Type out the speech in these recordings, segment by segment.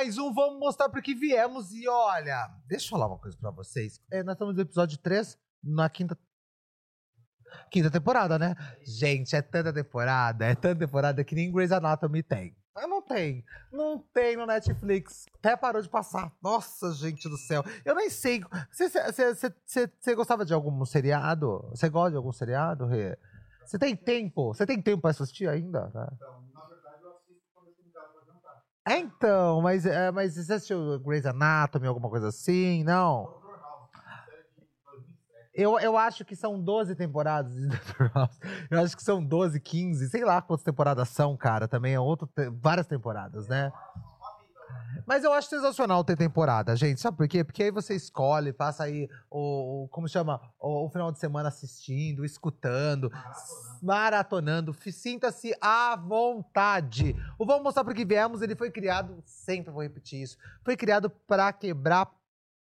Mais um, vamos mostrar por que viemos. E olha, deixa eu falar uma coisa pra vocês. É, nós estamos no episódio 3, na quinta. Quinta temporada, né? Gente, é tanta temporada, é tanta temporada que nem Grey's Anatomy tem. Mas não tem. Não tem no Netflix. Até parou de passar. Nossa, gente do céu. Eu nem sei. Você, gostava de algum seriado? Você gosta de algum seriado, Rê? Você tem tempo? Você tem tempo pra assistir ainda? Né? É, então, mas, é, mas você assistiu Grey's Anatomy, alguma coisa assim? Não? Eu, eu acho que são 12 temporadas de Dr. House. Eu acho que são 12, 15, sei lá quantas temporadas são, cara. Também é outro, várias temporadas, né? Mas eu acho sensacional ter temporada, gente. Sabe por quê? Porque aí você escolhe, passa aí o, o como chama, o, o, final de semana assistindo, escutando, maratonando. maratonando. Sinta-se à vontade. O Vamos Mostrar Porque Viemos, ele foi criado, sempre vou repetir isso, foi criado para quebrar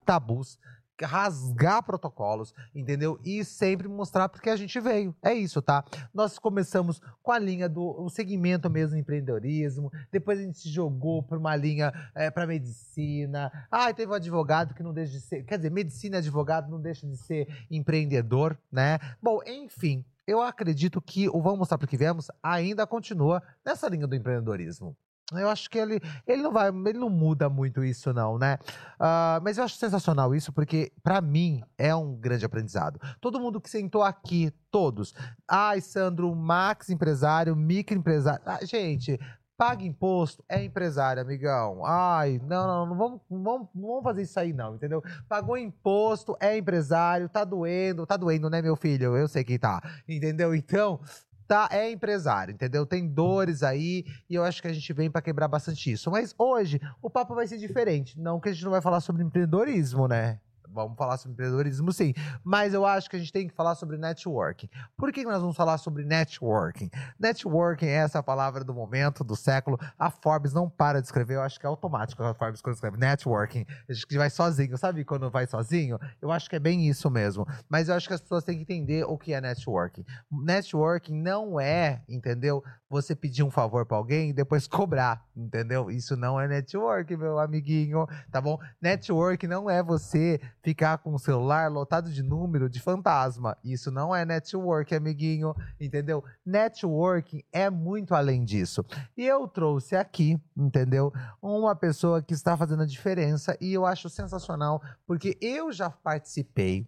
tabus, rasgar protocolos, entendeu? E sempre mostrar porque a gente veio. É isso, tá? Nós começamos com a linha do segmento mesmo empreendedorismo, depois a gente se jogou para uma linha é, para medicina. Ah, teve um advogado que não deixa de ser, quer dizer, medicina advogado não deixa de ser empreendedor, né? Bom, enfim, eu acredito que o Vamos Mostrar para que Viemos ainda continua nessa linha do empreendedorismo. Eu acho que ele, ele não vai, ele não muda muito isso, não, né? Uh, mas eu acho sensacional isso, porque para mim é um grande aprendizado. Todo mundo que sentou aqui, todos. Ai, Sandro, Max empresário, microempresário. Ah, gente, paga imposto, é empresário, amigão. Ai, não, não, não vamos, vamos, vamos fazer isso aí, não, entendeu? Pagou imposto, é empresário, tá doendo, tá doendo, né, meu filho? Eu sei que tá, entendeu? Então, tá, é empresário, entendeu? Tem dores aí e eu acho que a gente vem para quebrar bastante isso. Mas hoje o papo vai ser diferente. Não que a gente não vai falar sobre empreendedorismo, né? Vamos falar sobre empreendedorismo, sim. Mas eu acho que a gente tem que falar sobre networking. Por que nós vamos falar sobre networking? Networking é essa palavra do momento, do século. A Forbes não para de escrever. Eu acho que é automático a Forbes quando escreve networking. A gente vai sozinho. Sabe quando vai sozinho? Eu acho que é bem isso mesmo. Mas eu acho que as pessoas têm que entender o que é networking. Networking não é, entendeu? Você pedir um favor para alguém e depois cobrar, entendeu? Isso não é networking, meu amiguinho, tá bom? Networking não é você ficar com o celular lotado de número de fantasma. Isso não é network, amiguinho, entendeu? Networking é muito além disso. E eu trouxe aqui, entendeu? Uma pessoa que está fazendo a diferença e eu acho sensacional, porque eu já participei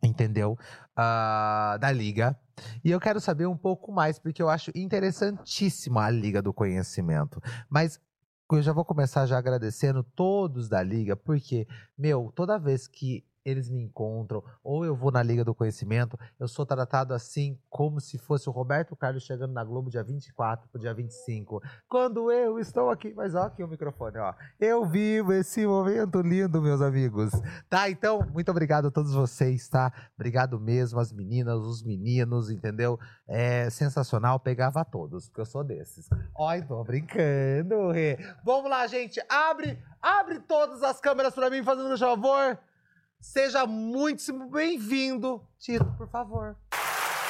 entendeu? Uh, da liga. E eu quero saber um pouco mais, porque eu acho interessantíssima a Liga do Conhecimento. Mas eu já vou começar já agradecendo todos da liga, porque, meu, toda vez que eles me encontram, ou eu vou na Liga do Conhecimento, eu sou tratado assim como se fosse o Roberto Carlos chegando na Globo dia 24 pro dia 25. Quando eu estou aqui, mas ó aqui o microfone, ó. Eu vivo esse momento lindo, meus amigos. Tá? Então, muito obrigado a todos vocês, tá? Obrigado mesmo, as meninas, os meninos, entendeu? É sensacional, pegava todos, porque eu sou desses. Ó, tô brincando, Rê. Vamos lá, gente, abre, abre todas as câmeras para mim, fazendo um favor. Seja muitíssimo bem-vindo. Tiro, por favor.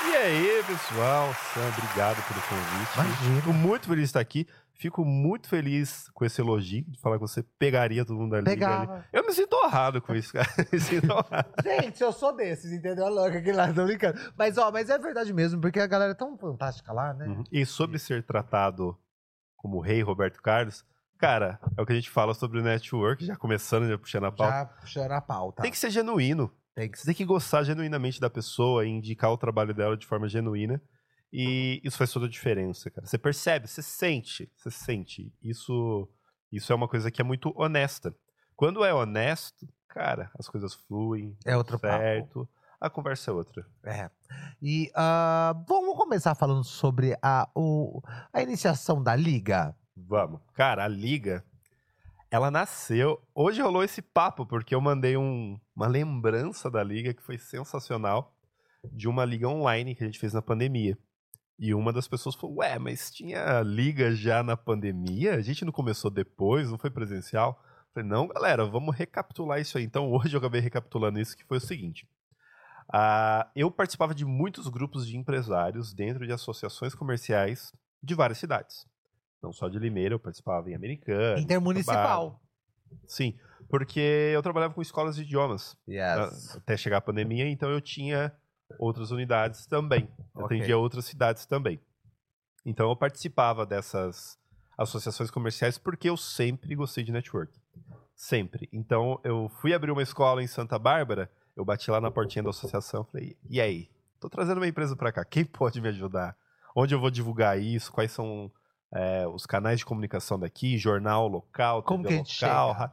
E aí, pessoal? Sam, obrigado pelo convite. Imagina. Fico muito feliz de estar aqui. Fico muito feliz com esse elogio de falar que você pegaria todo mundo ali. Pegava. Ali. Eu me sinto honrado com isso, cara. me sinto honrado. Gente, eu sou desses, entendeu? Louca aquele lá, tô brincando. Mas, ó, mas é verdade mesmo, porque a galera é tão fantástica lá, né? Uhum. E sobre ser tratado como rei Roberto Carlos, Cara, é o que a gente fala sobre o network, já começando, já puxando a pauta. Já puxando a pauta. Tem que ser genuíno. Tem que... Você tem que gostar genuinamente da pessoa e indicar o trabalho dela de forma genuína. E isso faz toda a diferença, cara. Você percebe, você sente, você sente. Isso, isso é uma coisa que é muito honesta. Quando é honesto, cara, as coisas fluem. É outro certo. Papo. A conversa é outra. É. E uh, vamos começar falando sobre a, o, a iniciação da liga. Vamos. Cara, a liga, ela nasceu. Hoje rolou esse papo, porque eu mandei um, uma lembrança da liga que foi sensacional, de uma liga online que a gente fez na pandemia. E uma das pessoas falou: Ué, mas tinha liga já na pandemia? A gente não começou depois, não foi presencial? Eu falei: Não, galera, vamos recapitular isso aí. Então hoje eu acabei recapitulando isso, que foi o seguinte. Uh, eu participava de muitos grupos de empresários dentro de associações comerciais de várias cidades. Não só de Limeira, eu participava em Americana. Intermunicipal. Sim, porque eu trabalhava com escolas de idiomas Yes. até chegar a pandemia, então eu tinha outras unidades também. Atendia outras cidades também. Então eu participava dessas associações comerciais porque eu sempre gostei de network. Sempre. Então eu fui abrir uma escola em Santa Bárbara, eu bati lá na portinha da associação falei: e aí? Tô trazendo uma empresa para cá, quem pode me ajudar? Onde eu vou divulgar isso? Quais são é, os canais de comunicação daqui? Jornal local, Como TV que local? chega?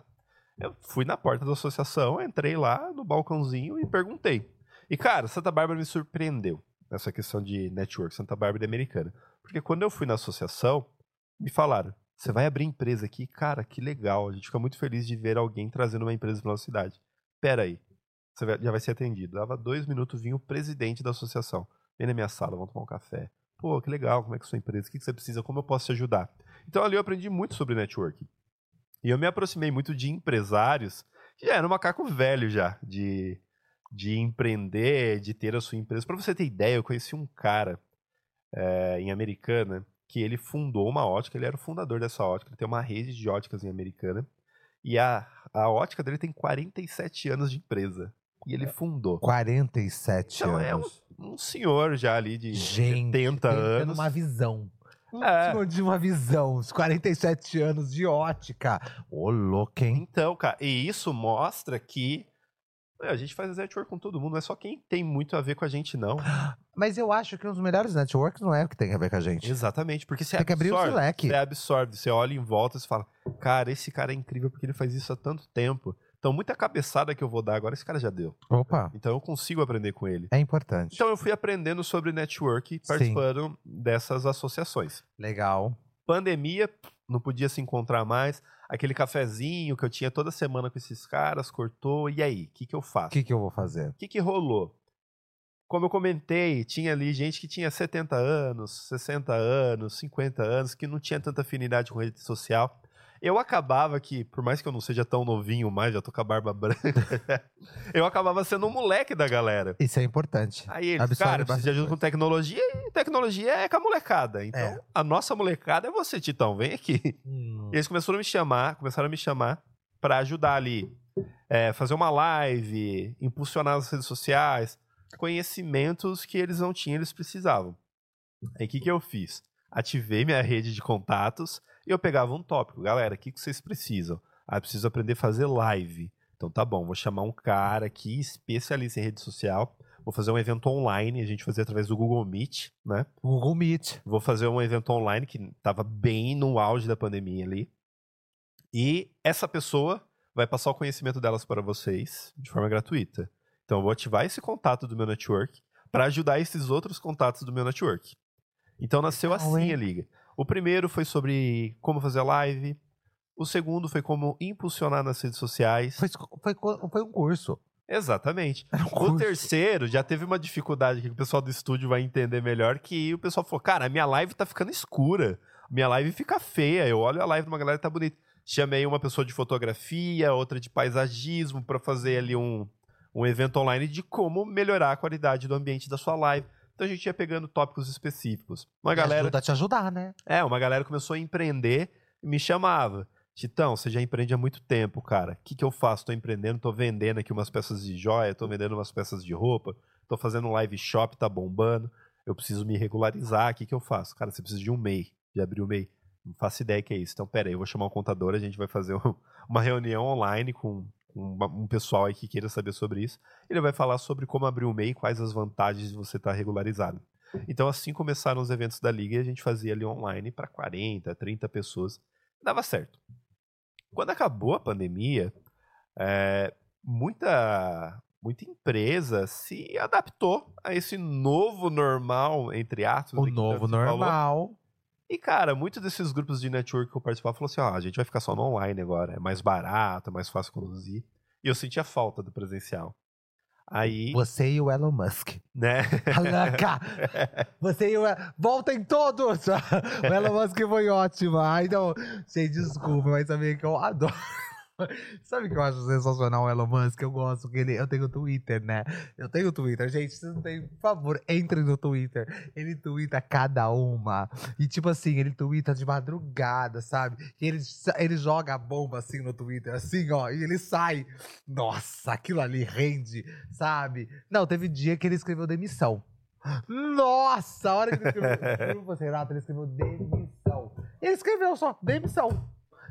Eu fui na porta da associação, entrei lá no balcãozinho e perguntei. E, cara, Santa Bárbara me surpreendeu nessa questão de network, Santa Bárbara e americana. Porque quando eu fui na associação, me falaram: você vai abrir empresa aqui? Cara, que legal. A gente fica muito feliz de ver alguém trazendo uma empresa para nossa cidade. Pera aí. Você já vai ser atendido. Dava dois minutos, vinha o presidente da associação. Vem na minha sala, vamos tomar um café. Pô, que legal, como é que é a sua empresa? O que você precisa? Como eu posso te ajudar? Então ali eu aprendi muito sobre networking. E eu me aproximei muito de empresários que já era um macaco velho já, de, de empreender, de ter a sua empresa. Para você ter ideia, eu conheci um cara é, em Americana que ele fundou uma ótica, ele era o fundador dessa ótica, ele tem uma rede de óticas em Americana. E a, a ótica dele tem 47 anos de empresa. E ele fundou. 47 Então, é anos. Um senhor já ali de Gente, 70 tendo anos. uma visão. Um É. senhor de uma visão. Os 47 anos de ótica. Ô, louco, hein? Então, cara, e isso mostra que é, a gente faz network com todo mundo, não é só quem tem muito a ver com a gente, não. Mas eu acho que os melhores networks não é o que tem a ver com a gente. Exatamente, porque você Tem que abrir o absorve, leque. Você absorve, você olha em volta e fala, cara, esse cara é incrível porque ele faz isso há tanto tempo. Então, muita cabeçada que eu vou dar agora, esse cara já deu. Opa, Então, eu consigo aprender com ele. é importante. Então, eu fui aprendendo sobre network participando dessas associações. Legal. Pandemia, não podia se encontrar mais. Aquele cafezinho que eu tinha toda semana com esses caras, cortou. E aí, o que, que eu faço? O que, que eu vou fazer? O que, que rolou? Como eu comentei, tinha ali gente que tinha 70 anos, 60 anos, 50 anos, que não tinha tanta afinidade com rede social. Eu acabava que, por mais que eu não seja tão novinho mais, já tô com a barba branca, eu acabava sendo um moleque da galera. Isso é importante. Aí eles, Absorve cara, eu preciso de ajuda com tecnologia e tecnologia é com a molecada. Então, É. a nossa molecada é você, Titão, vem aqui. Hum, E eles começaram a me chamar, começaram a me chamar pra ajudar ali, é, fazer uma live, impulsionar as redes sociais, conhecimentos que eles não tinham, eles precisavam. Aí o que, que eu fiz? Ativei minha rede de contatos e eu pegava um tópico. Galera, o que, que vocês precisam? Ah, eu preciso aprender a fazer live. Então tá bom, vou chamar um cara aqui, especialista em rede social. Vou fazer um evento online, a gente fazia através do Google Meet, né? Google Meet. Vou fazer um evento online que estava bem no auge da pandemia ali. E essa pessoa vai passar o conhecimento delas para vocês de forma gratuita. Então eu vou ativar esse contato do meu network para ajudar esses outros contatos do meu network. Então nasceu Legal, assim hein? a liga. O primeiro foi sobre como fazer live. O segundo foi como impulsionar nas redes sociais. Foi, foi, foi um curso. Exatamente. Um O curso. terceiro já teve uma dificuldade que o pessoal do estúdio vai entender melhor, que o pessoal falou, cara, a minha live tá ficando escura, minha live fica feia, eu olho a live de uma galera que tá bonita. Chamei uma pessoa de fotografia, outra de paisagismo, pra fazer ali um, um evento online de como melhorar a qualidade do ambiente da sua live. Então a gente ia pegando tópicos específicos. Uma Me galera Ajuda a te ajudar, né? é, uma galera começou a empreender e me chamava. Titão, você já empreende há muito tempo, cara. O que, que eu faço? Tô empreendendo, tô vendendo aqui umas peças de joia, tô vendendo umas peças de roupa, tô fazendo um live shop, tá bombando. Eu preciso me regularizar, o que, que eu faço? Cara, você precisa de um MEI, de abrir o MEI. Não faço ideia que é isso. Então, pera aí, eu vou chamar um contador, a gente vai fazer um- uma reunião online com um, um pessoal aí que queira saber sobre isso. Ele vai falar sobre como abrir o MEI e quais as vantagens de você estar regularizado. Então, assim começaram os eventos da Liga e a gente fazia ali online para 40, 30 pessoas. Dava certo. Quando acabou a pandemia, é, muita, muita empresa se adaptou a esse novo normal, entre aspas. O que novo você falou. E, cara, muitos desses grupos de network que eu participava falaram assim: ó, a gente vai ficar só no online agora, é mais barato, é mais fácil conduzir. E eu sentia falta do presencial. Aí, Você e o Elon Musk. né? Alaca! Você e o Elon... Voltem todos! o Elon Musk foi ótimo. Ai, não. Gente, desculpa, mas também que eu adoro. Sabe o que eu acho sensacional o Elon Musk? Eu gosto que ele. Eu tenho Twitter, né? Eu tenho Twitter. Gente, vocês não têm. Por favor, entrem no Twitter. Ele twitta cada uma. E tipo assim, ele twitta de madrugada, sabe? E ele, ele joga a bomba assim no Twitter, assim, ó. E ele sai. Nossa, aquilo ali rende, sabe? Não, teve dia que ele escreveu demissão. Nossa, a hora que ele escreveu. Renato, ele escreveu demissão. Ele escreveu só, demissão.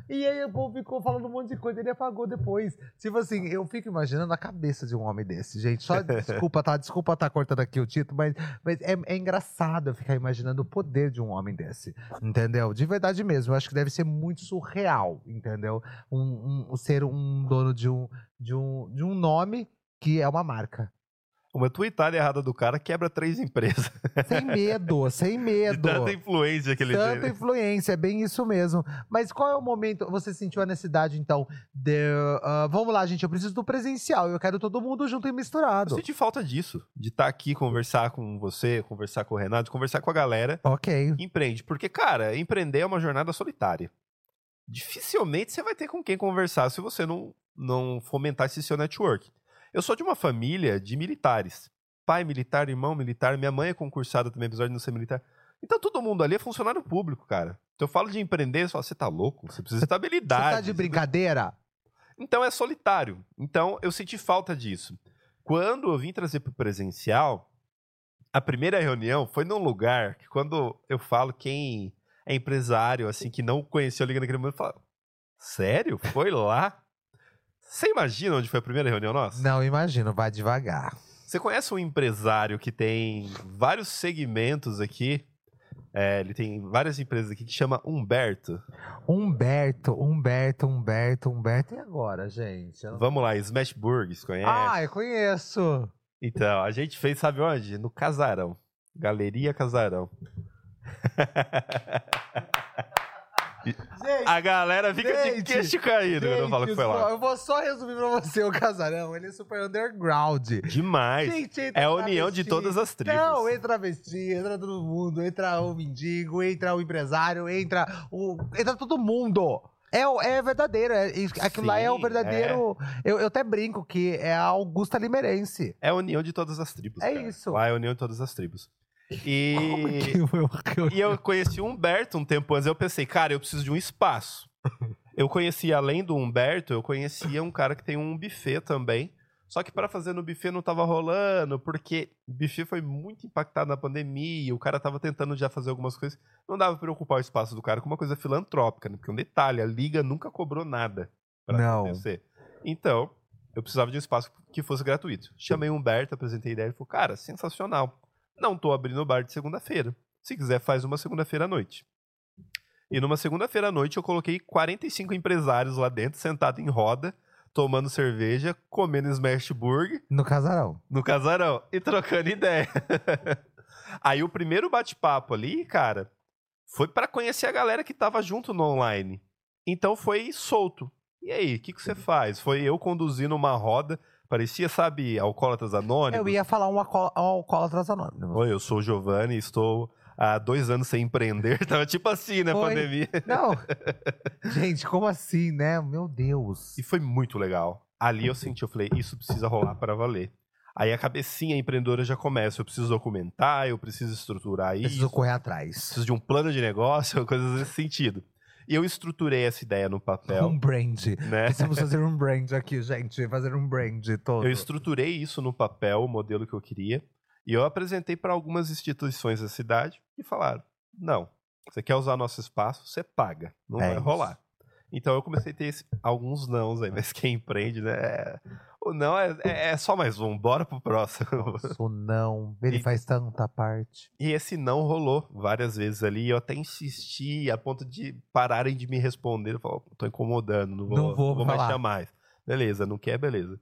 E aí o povo ficou falando um monte de coisa, ele apagou depois. Tipo assim, eu fico imaginando a cabeça de um homem desse, gente. Só desculpa, tá? Desculpa tá cortando aqui o título, mas, mas é, é, engraçado eu ficar imaginando o poder de um homem desse. Entendeu? De verdade mesmo. Eu acho que deve ser muito surreal, entendeu? Um, um, ser um dono de um, de, um, de um nome que é uma marca. Uma tweetada errada do cara quebra três empresas. Sem medo, sem medo. De tanta influência que ele Tanta tem. influência, é bem isso mesmo. Mas qual é o momento, você sentiu a necessidade, então, de... Uh, vamos lá, gente, eu preciso do presencial, eu quero todo mundo junto e misturado. Eu senti falta disso, de estar tá aqui, conversar com você, conversar com o Renato, conversar com a galera. Ok. empreende. Porque, cara, empreender é uma jornada solitária. Dificilmente você vai ter com quem conversar se você não, não fomentar esse seu network. Eu sou de uma família de militares. Pai militar, irmão militar, minha mãe é concursada também, apesar de não ser militar. Então todo mundo ali é funcionário público, cara. Então eu falo de empreender, você fala, você tá louco? Você precisa de estabilidade. Você tá de brincadeira? Então é solitário. Então eu senti falta disso. Quando eu vim trazer pro presencial, a primeira reunião foi num lugar que quando eu falo quem é empresário, assim, que não conheceu a Liga naquele momento, fala, sério? Foi lá? Você imagina onde foi a primeira reunião nossa? Não, imagino, vai devagar. Você conhece um empresário que tem vários segmentos aqui? É, ele tem várias empresas aqui que chama Humberto. Humberto, Humberto, Humberto, Humberto. E agora, gente? Vamos lá, Smashburgs, conhece? Ah, eu conheço. Então, a gente fez, sabe onde? No Casarão. Galeria Casarão. Gente, a galera fica gente, de queixo caído quando eu falo que foi lá. Eu vou só resumir pra você o casarão. Ele é super underground. Demais. Gente, é a união de todas as tribos. Não, entra vestir, entra todo mundo. Entra o mendigo, entra o empresário, entra o. Entra todo mundo. É, é verdadeiro. É, aquilo Sim, lá é o verdadeiro. É. Eu, eu até brinco que é a Augusta Limerense. É a união de todas as tribos. É cara. isso. Lá é a união de todas as tribos. E, eu, e eu conheci o Humberto um tempo antes. Eu pensei, cara, eu preciso de um espaço. eu conhecia, além do Humberto, eu conhecia um cara que tem um buffet também. Só que para fazer no buffet não tava rolando, porque o buffet foi muito impactado na pandemia, o cara tava tentando já fazer algumas coisas. Não dava pra preocupar o espaço do cara com uma coisa filantrópica, né? Porque um detalhe, a liga nunca cobrou nada pra não. acontecer. Então, eu precisava de um espaço que fosse gratuito. Chamei o Humberto, apresentei a ideia, ele falou, cara, sensacional. Não tô abrindo o bar de segunda-feira. Se quiser, faz uma segunda-feira à noite. E numa segunda-feira à noite eu coloquei 45 empresários lá dentro, sentado em roda, tomando cerveja, comendo smash burger. No casarão. No casarão. E trocando ideia. Aí o primeiro bate-papo ali, cara, foi para conhecer a galera que tava junto no online. Então foi solto. E aí, o que, que você faz? Foi eu conduzindo uma roda Parecia, sabe, Alcoólatras Anônimos. Eu ia falar um Alcoólatras Anônimos. Oi, eu sou o Giovanni, estou há dois anos sem empreender. Tava tipo assim, né, foi. pandemia. Não. Gente, como assim, né? Meu Deus. E foi muito legal. Ali eu senti, eu falei, isso precisa rolar para valer. Aí a cabecinha empreendedora já começa. Eu preciso documentar, eu preciso estruturar isso. Preciso correr atrás. Preciso de um plano de negócio, coisas nesse sentido. E eu estruturei essa ideia no papel. Um brand. Né? Precisamos fazer um brand aqui, gente. Fazer um brand todo. Eu estruturei isso no papel, o modelo que eu queria. E eu apresentei para algumas instituições da cidade e falaram: não, você quer usar nosso espaço, você paga. Não é vai isso. rolar. Então eu comecei a ter esse, alguns nãos aí, mas quem empreende, né? É, o não é, é, é, só mais um, bora pro próximo. Nossa, o não, ele e, faz tanta parte. E esse não rolou várias vezes ali, eu até insisti a ponto de pararem de me responder. Eu falei, tô incomodando, não vou, não vou, vou mais chamar mais. Beleza, não quer, beleza.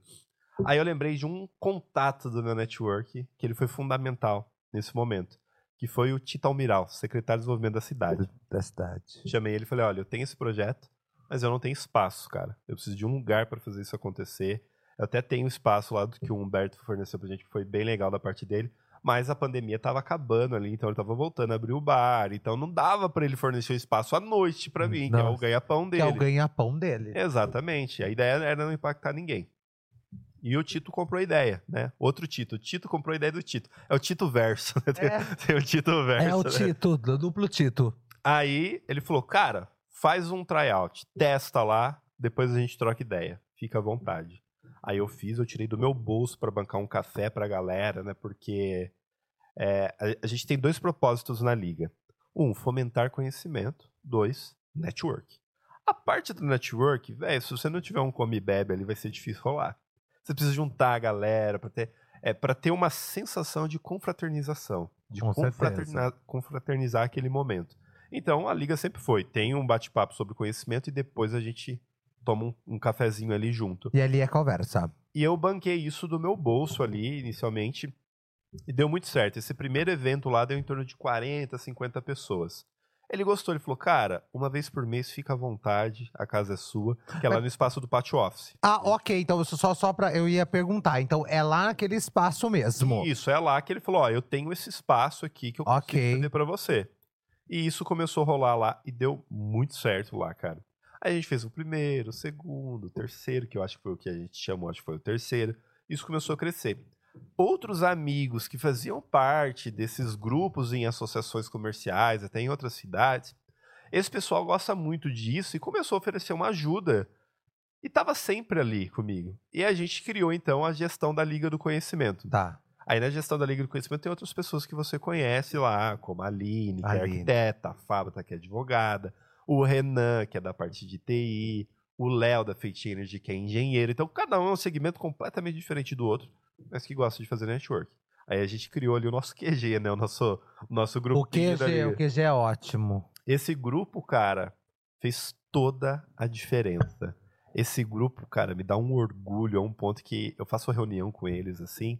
Aí eu lembrei de um contato do meu network, que ele foi fundamental nesse momento, que foi o Tito Almiral, secretário de desenvolvimento da cidade. Da cidade. Chamei ele e falei, olha, eu tenho esse projeto, mas eu não tenho espaço, cara. Eu preciso de um lugar para fazer isso acontecer. Eu até tenho espaço lá do que o Humberto forneceu pra gente, que foi bem legal da parte dele. Mas a pandemia tava acabando ali, então ele tava voltando a abrir o bar. Então não dava para ele fornecer o espaço à noite para mim, que é o ganha-pão Que dele. é o ganha-pão dele. Exatamente. A ideia era não impactar ninguém. E o Tito comprou a ideia, né? Outro Tito. O Tito comprou a ideia do Tito. É o Tito Verso. né? Tem, É. tem o Tito Verso. É o né? Tito, do duplo Tito. Aí ele falou, cara, faz um tryout, testa lá, depois a gente troca ideia. Fica à vontade. Aí eu fiz, eu tirei do meu bolso para bancar um café pra galera, né? Porque é, a, a gente tem dois propósitos na liga. Um, fomentar conhecimento. Dois, network. A parte do network, velho, se você não tiver um come e bebe ali, vai ser difícil rolar. Você precisa juntar a galera para ter, é, pra ter uma sensação de confraternização. De Com confraterna- confraternizar aquele momento. Então, a liga sempre foi. Tem um bate-papo sobre conhecimento e depois a gente toma um, um cafezinho ali junto. E ali é conversa. E eu banquei isso do meu bolso ali, inicialmente, e deu muito certo. Esse primeiro evento lá deu em torno de 40, 50 pessoas. Ele gostou, ele falou, cara, uma vez por mês fica à vontade, a casa é sua, que é lá no espaço do Pátio Office. Ah, ok. Então, só, só pra. Eu ia perguntar. Então, é lá naquele espaço mesmo. Isso, é lá que ele falou, ó, eu tenho esse espaço aqui que eu consigo Ok. fazer pra você. E isso começou a rolar lá e deu muito certo lá, cara. Aí a gente fez o primeiro, o segundo, o terceiro, que eu acho que foi o que a gente chamou, acho que foi o terceiro. Isso começou a crescer. Outros amigos que faziam parte desses grupos em associações comerciais, até em outras cidades, esse pessoal gosta muito disso e começou a oferecer uma ajuda. E estava sempre ali comigo. E a gente criou, então, a gestão da Liga do Conhecimento. Tá. Aí na gestão da Liga do Conhecimento tem outras pessoas que você conhece lá, como a Aline, que é Aline. arquiteta, a Fábio, que é advogada, o Renan, que é da parte de TI, o Léo da Fate Energy, que é engenheiro. Então cada um é um segmento completamente diferente do outro, mas que gosta de fazer network. Aí a gente criou ali o nosso QG, né? O nosso, o nosso O grupinho da QG, Liga. o QG é ótimo. Esse grupo, cara, fez toda a diferença. Esse grupo, cara, me dá um orgulho a um ponto que eu faço reunião com eles assim,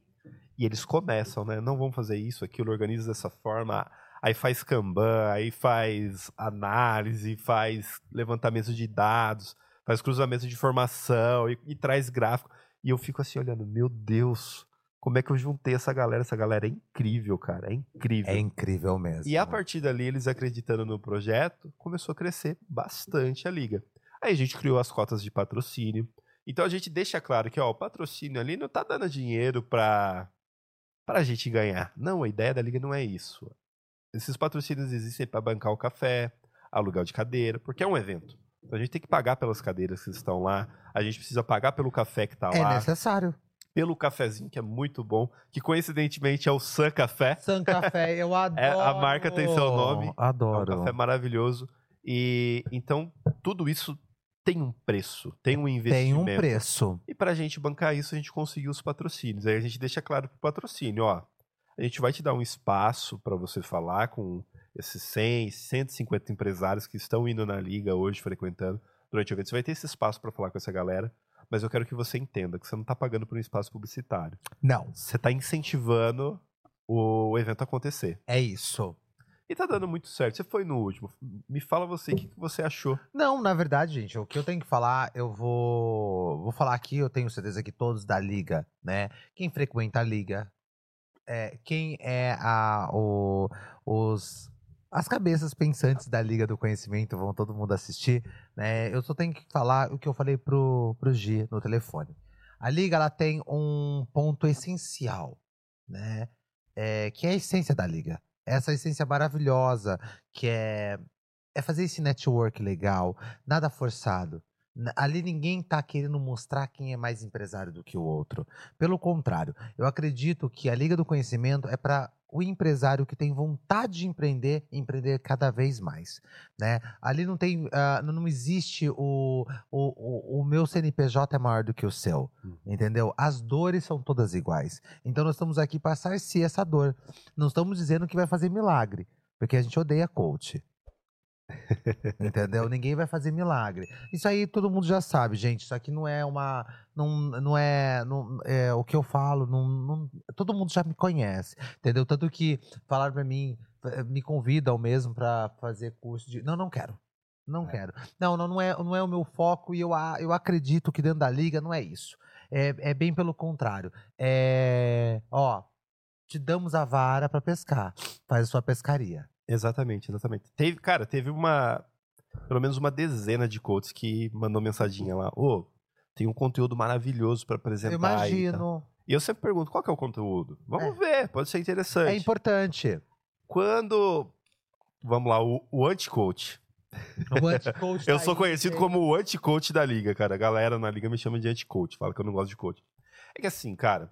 e eles começam, né? Não vamos fazer isso, aquilo, organiza dessa forma. Aí faz Kanban, aí faz análise, faz levantamento de dados, faz cruzamento de informação e, e traz gráfico. E eu fico assim olhando, meu Deus, como é que eu juntei essa galera? Essa galera é incrível, cara, é incrível. É incrível mesmo. E a partir dali, eles acreditando no projeto, começou a crescer bastante a liga. Aí a gente criou as cotas de patrocínio. Então a gente deixa claro que ó, o patrocínio ali não tá dando dinheiro pra, pra gente ganhar. Não, a ideia da liga não é isso. Esses patrocínios existem para bancar o café, aluguel de cadeira, porque é um evento. Então a gente tem que pagar pelas cadeiras que estão lá, a gente precisa pagar pelo café que tá É lá, necessário. pelo cafezinho que é muito bom, que coincidentemente é o Sun Café. San Café, eu adoro. a marca tem seu nome. É um Adoro. café maravilhoso. E então tudo isso tem um preço, tem um investimento. Tem um preço. E pra gente bancar isso, a gente conseguiu os patrocínios. Aí a gente deixa claro pro patrocínio, ó, a gente vai te dar um espaço para você falar com esses 100, 150 empresários que estão indo na liga hoje frequentando durante o evento. Você vai ter esse espaço para falar com essa galera, mas eu quero que você entenda que você não tá pagando por um espaço publicitário. Não, Você tá incentivando o evento acontecer. é isso. E tá dando muito certo. Você foi no último. Me fala você, o que, que você achou? Não, na verdade, gente, o que eu tenho que falar, eu vou, vou falar aqui, eu tenho certeza que todos da liga, né? Quem frequenta a liga, é, quem é a, o, os, as cabeças pensantes da Liga do Conhecimento, vão todo mundo assistir, né? Eu só tenho que falar o que eu falei pro, pro Gi no telefone. A liga, ela tem um ponto essencial, né? É, que é a essência da liga. Essa essência maravilhosa, que é é fazer esse network legal, nada forçado. Ali ninguém tá querendo mostrar quem é mais empresário do que o outro. Pelo contrário, eu acredito que a Liga do Conhecimento é para o empresário que tem vontade de empreender, empreender cada vez mais, né? Ali não tem, ah, não existe o, o, o, o meu CNPJ é maior do que o seu, Hum. entendeu? As dores são todas iguais. Então nós estamos aqui para saciar essa dor. Não estamos dizendo que vai fazer milagre, porque a gente odeia coach. Entendeu? Ninguém vai fazer milagre. Isso aí todo mundo já sabe, gente. Isso aqui não é uma. Não, não é, não, é o que eu falo. Não, não- todo mundo já me conhece. Entendeu? Tanto que falaram pra mim, eh, me convidam mesmo pra fazer curso de. Não, não quero. Não É. quero. Não, não, não, é, não é o meu foco e eu, eu acredito que dentro da liga não é isso. É, é bem pelo contrário. É. Ó. te damos a vara pra pescar. Faz a sua pescaria. Exatamente, exatamente. Teve, cara, teve uma. Pelo menos uma dezena de coaches que mandou mensaginha lá. Ô, tem um conteúdo maravilhoso pra apresentar. Eu tá?" imagino. E eu sempre pergunto, qual que é o conteúdo? Vamos É. ver, pode ser interessante. É importante. Quando. Vamos lá, o, o anti-coach. O anti-coach Eu sou conhecido como o anti-coach da liga, cara. A galera na liga me chama de anti-coach, fala que eu não gosto de coach. É que assim, cara,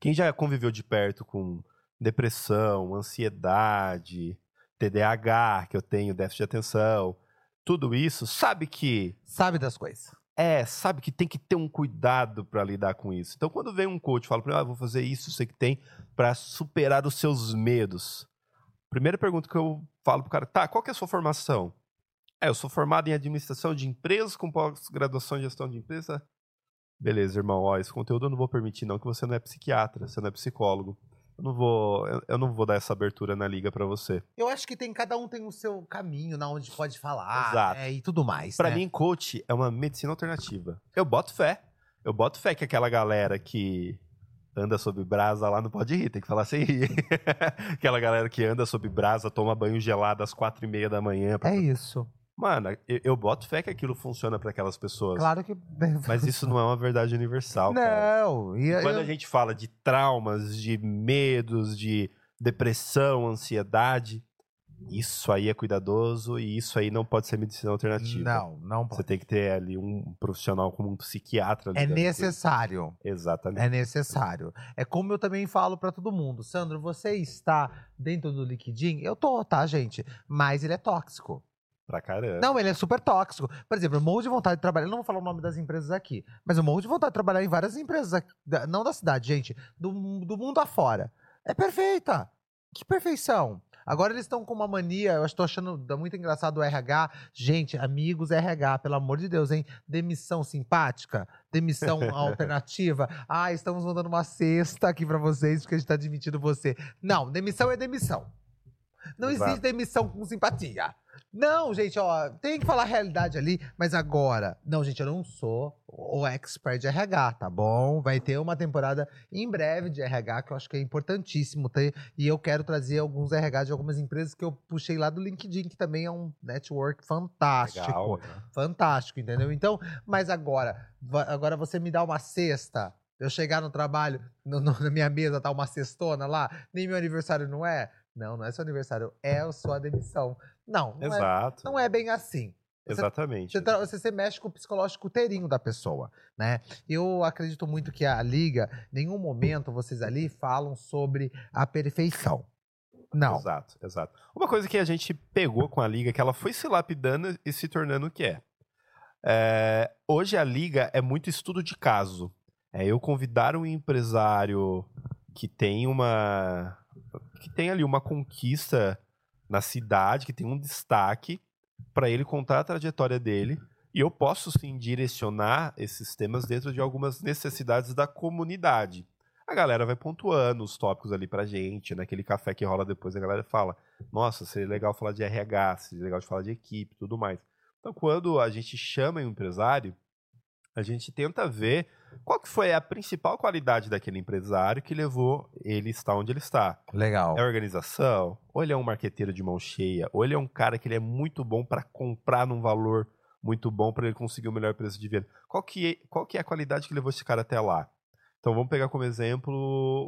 quem já conviveu de perto com depressão, ansiedade, TDAH, que eu tenho, déficit de atenção, tudo isso, sabe que Sabe das coisas. é, sabe que tem que ter um cuidado pra lidar com isso. Então, quando vem um coach e fala pra mim, ah, vou fazer isso, sei que tem, pra superar os seus medos. Primeira pergunta que eu falo pro cara, tá, qual que é a sua formação? É, eu sou formado em administração de empresas com pós-graduação em gestão de empresa. Beleza, irmão, ó, esse conteúdo eu não vou permitir não, que você não é psiquiatra, você não é psicólogo. Eu não vou, eu, não vou dar essa abertura na liga pra você. Eu acho que tem cada um tem o seu caminho na onde pode falar Exato. né, e tudo mais. Pra né? mim, coach é uma medicina alternativa. Eu boto fé. Eu boto fé que aquela galera que anda sob brasa lá não pode rir, tem que falar sem rir. aquela galera que anda sob brasa, toma banho gelado às quatro e meia da manhã. pra- É isso. Mano, eu, eu boto fé que aquilo funciona pra aquelas pessoas. Claro que. Mas isso não é uma verdade universal, cara. Não. E Quando eu- a gente fala de traumas, de medos, de depressão, ansiedade, isso aí é cuidadoso e isso aí não pode ser medicina alternativa. Não, não Você pode. tem que ter ali um profissional como um psiquiatra. É necessário. Exatamente. É necessário. É como eu também falo pra todo mundo. Sandro, você está dentro do LinkedIn? Eu tô, tá, gente? Mas ele é tóxico. Pra caramba. Não, ele é super tóxico. Por exemplo, eu morro de vontade de trabalhar. Eu não vou falar o nome das empresas aqui, mas eu morro de vontade de trabalhar em várias empresas, aqui, não da cidade, gente, do, do mundo afora. É perfeita. Que perfeição. Agora eles estão com uma mania, eu estou achando muito engraçado o RH. Gente, amigos RH, pelo amor de Deus, hein? Demissão simpática, demissão alternativa. Ah, estamos mandando uma cesta aqui pra vocês porque a gente tá demitindo você. Não, demissão é demissão. Não Exato. existe demissão com simpatia. Não, gente, ó, tem que falar a realidade ali, mas agora. Não, gente, eu não sou o expert de RH, tá bom? Vai ter uma temporada em breve de RH que eu acho que é importantíssimo ter. E eu quero trazer alguns RH de algumas empresas que eu puxei lá do LinkedIn, que também é um network fantástico. Legal. Fantástico, entendeu? Então, mas agora, agora você me dá uma cesta. Eu chegar no trabalho, no- no- na minha mesa tá uma cestona lá, nem meu aniversário não é? Não, não é seu aniversário, é a sua demissão. Não, não, é, Exato. não é bem assim. Você- Exatamente. Você, você, você mexe com o psicológico inteirinho da pessoa, né? Eu acredito muito que a liga, em nenhum momento vocês ali falam sobre a perfeição. Não. Exato, exato. Uma coisa que a gente pegou com a liga, que ela foi se lapidando e se tornando o que é. É, hoje a liga é muito estudo de caso. É eu convidar um empresário que tem uma. Que tem ali uma conquista na cidade, que tem um destaque, para ele contar a trajetória dele. E eu posso sim direcionar esses temas dentro de algumas necessidades da comunidade a galera vai pontuando os tópicos ali pra gente, naquele café que rola depois, a galera fala, nossa, seria legal falar de RH, seria legal de falar de equipe tudo mais. Então, quando a gente chama um empresário, a gente tenta ver qual que foi a principal qualidade daquele empresário que levou ele estar onde ele está. Legal. É a organização, ou ele é um marqueteiro de mão cheia, ou ele é um cara que ele é muito bom para comprar num valor muito bom para ele conseguir o melhor preço de venda. Qual que, é, qual que é a qualidade que levou esse cara até lá? Então vamos pegar como exemplo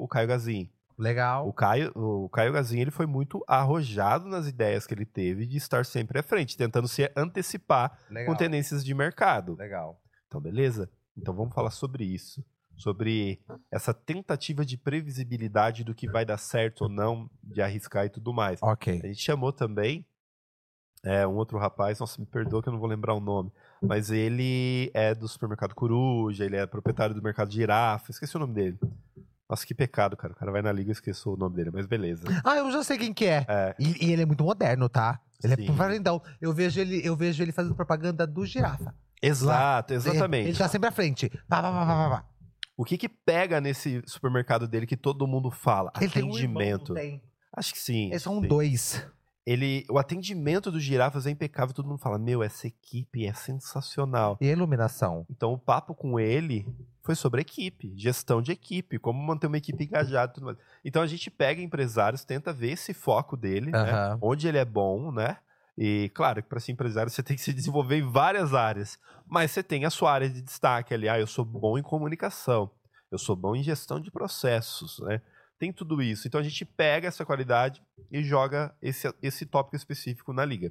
o Caio Gazin. Legal. O Caio, o Caio Gazin ele foi muito arrojado nas ideias que ele teve de estar sempre à frente, tentando se antecipar Legal. com tendências de mercado. Legal. Então, beleza? Então vamos falar sobre isso. Sobre essa tentativa de previsibilidade do que vai dar certo ou não, de arriscar e tudo mais. A Ok. gente chamou também é, um outro rapaz, nossa, me perdoa que eu não vou lembrar o nome, mas ele é do supermercado Coruja, ele é proprietário do mercado Girafa, esqueci o nome dele. Nossa, que pecado, cara. O cara vai na liga e esqueceu o nome dele, mas beleza. Ah, eu já sei quem que é. É, E, e ele é muito moderno, tá? Ele Sim. é valendão. Eu vejo ele, eu vejo ele fazendo propaganda do girafa. Exato, exatamente. Ele tá sempre à frente. Pá, pá, pá, pá, pá. O que que pega nesse supermercado dele que todo mundo fala? Ele tem um irmão, Atendimento. não tem? Acho que sim. Eles são sim. dois. Ele, o atendimento dos girafas é impecável, todo mundo fala: Meu, essa equipe é sensacional. E a iluminação? Então o papo com ele foi foi sobre equipe, gestão de equipe, como manter uma equipe engajada e tudo mais. Então a gente pega empresários, tenta ver esse foco dele, né? Aham. onde ele é bom, né? E claro que para ser empresário você tem que se desenvolver em várias áreas, mas você tem a sua área de destaque ali. Ah, eu sou bom em comunicação, eu sou bom em gestão de processos, né? Tem tudo isso. Então a gente pega essa qualidade e joga esse, esse tópico específico na liga.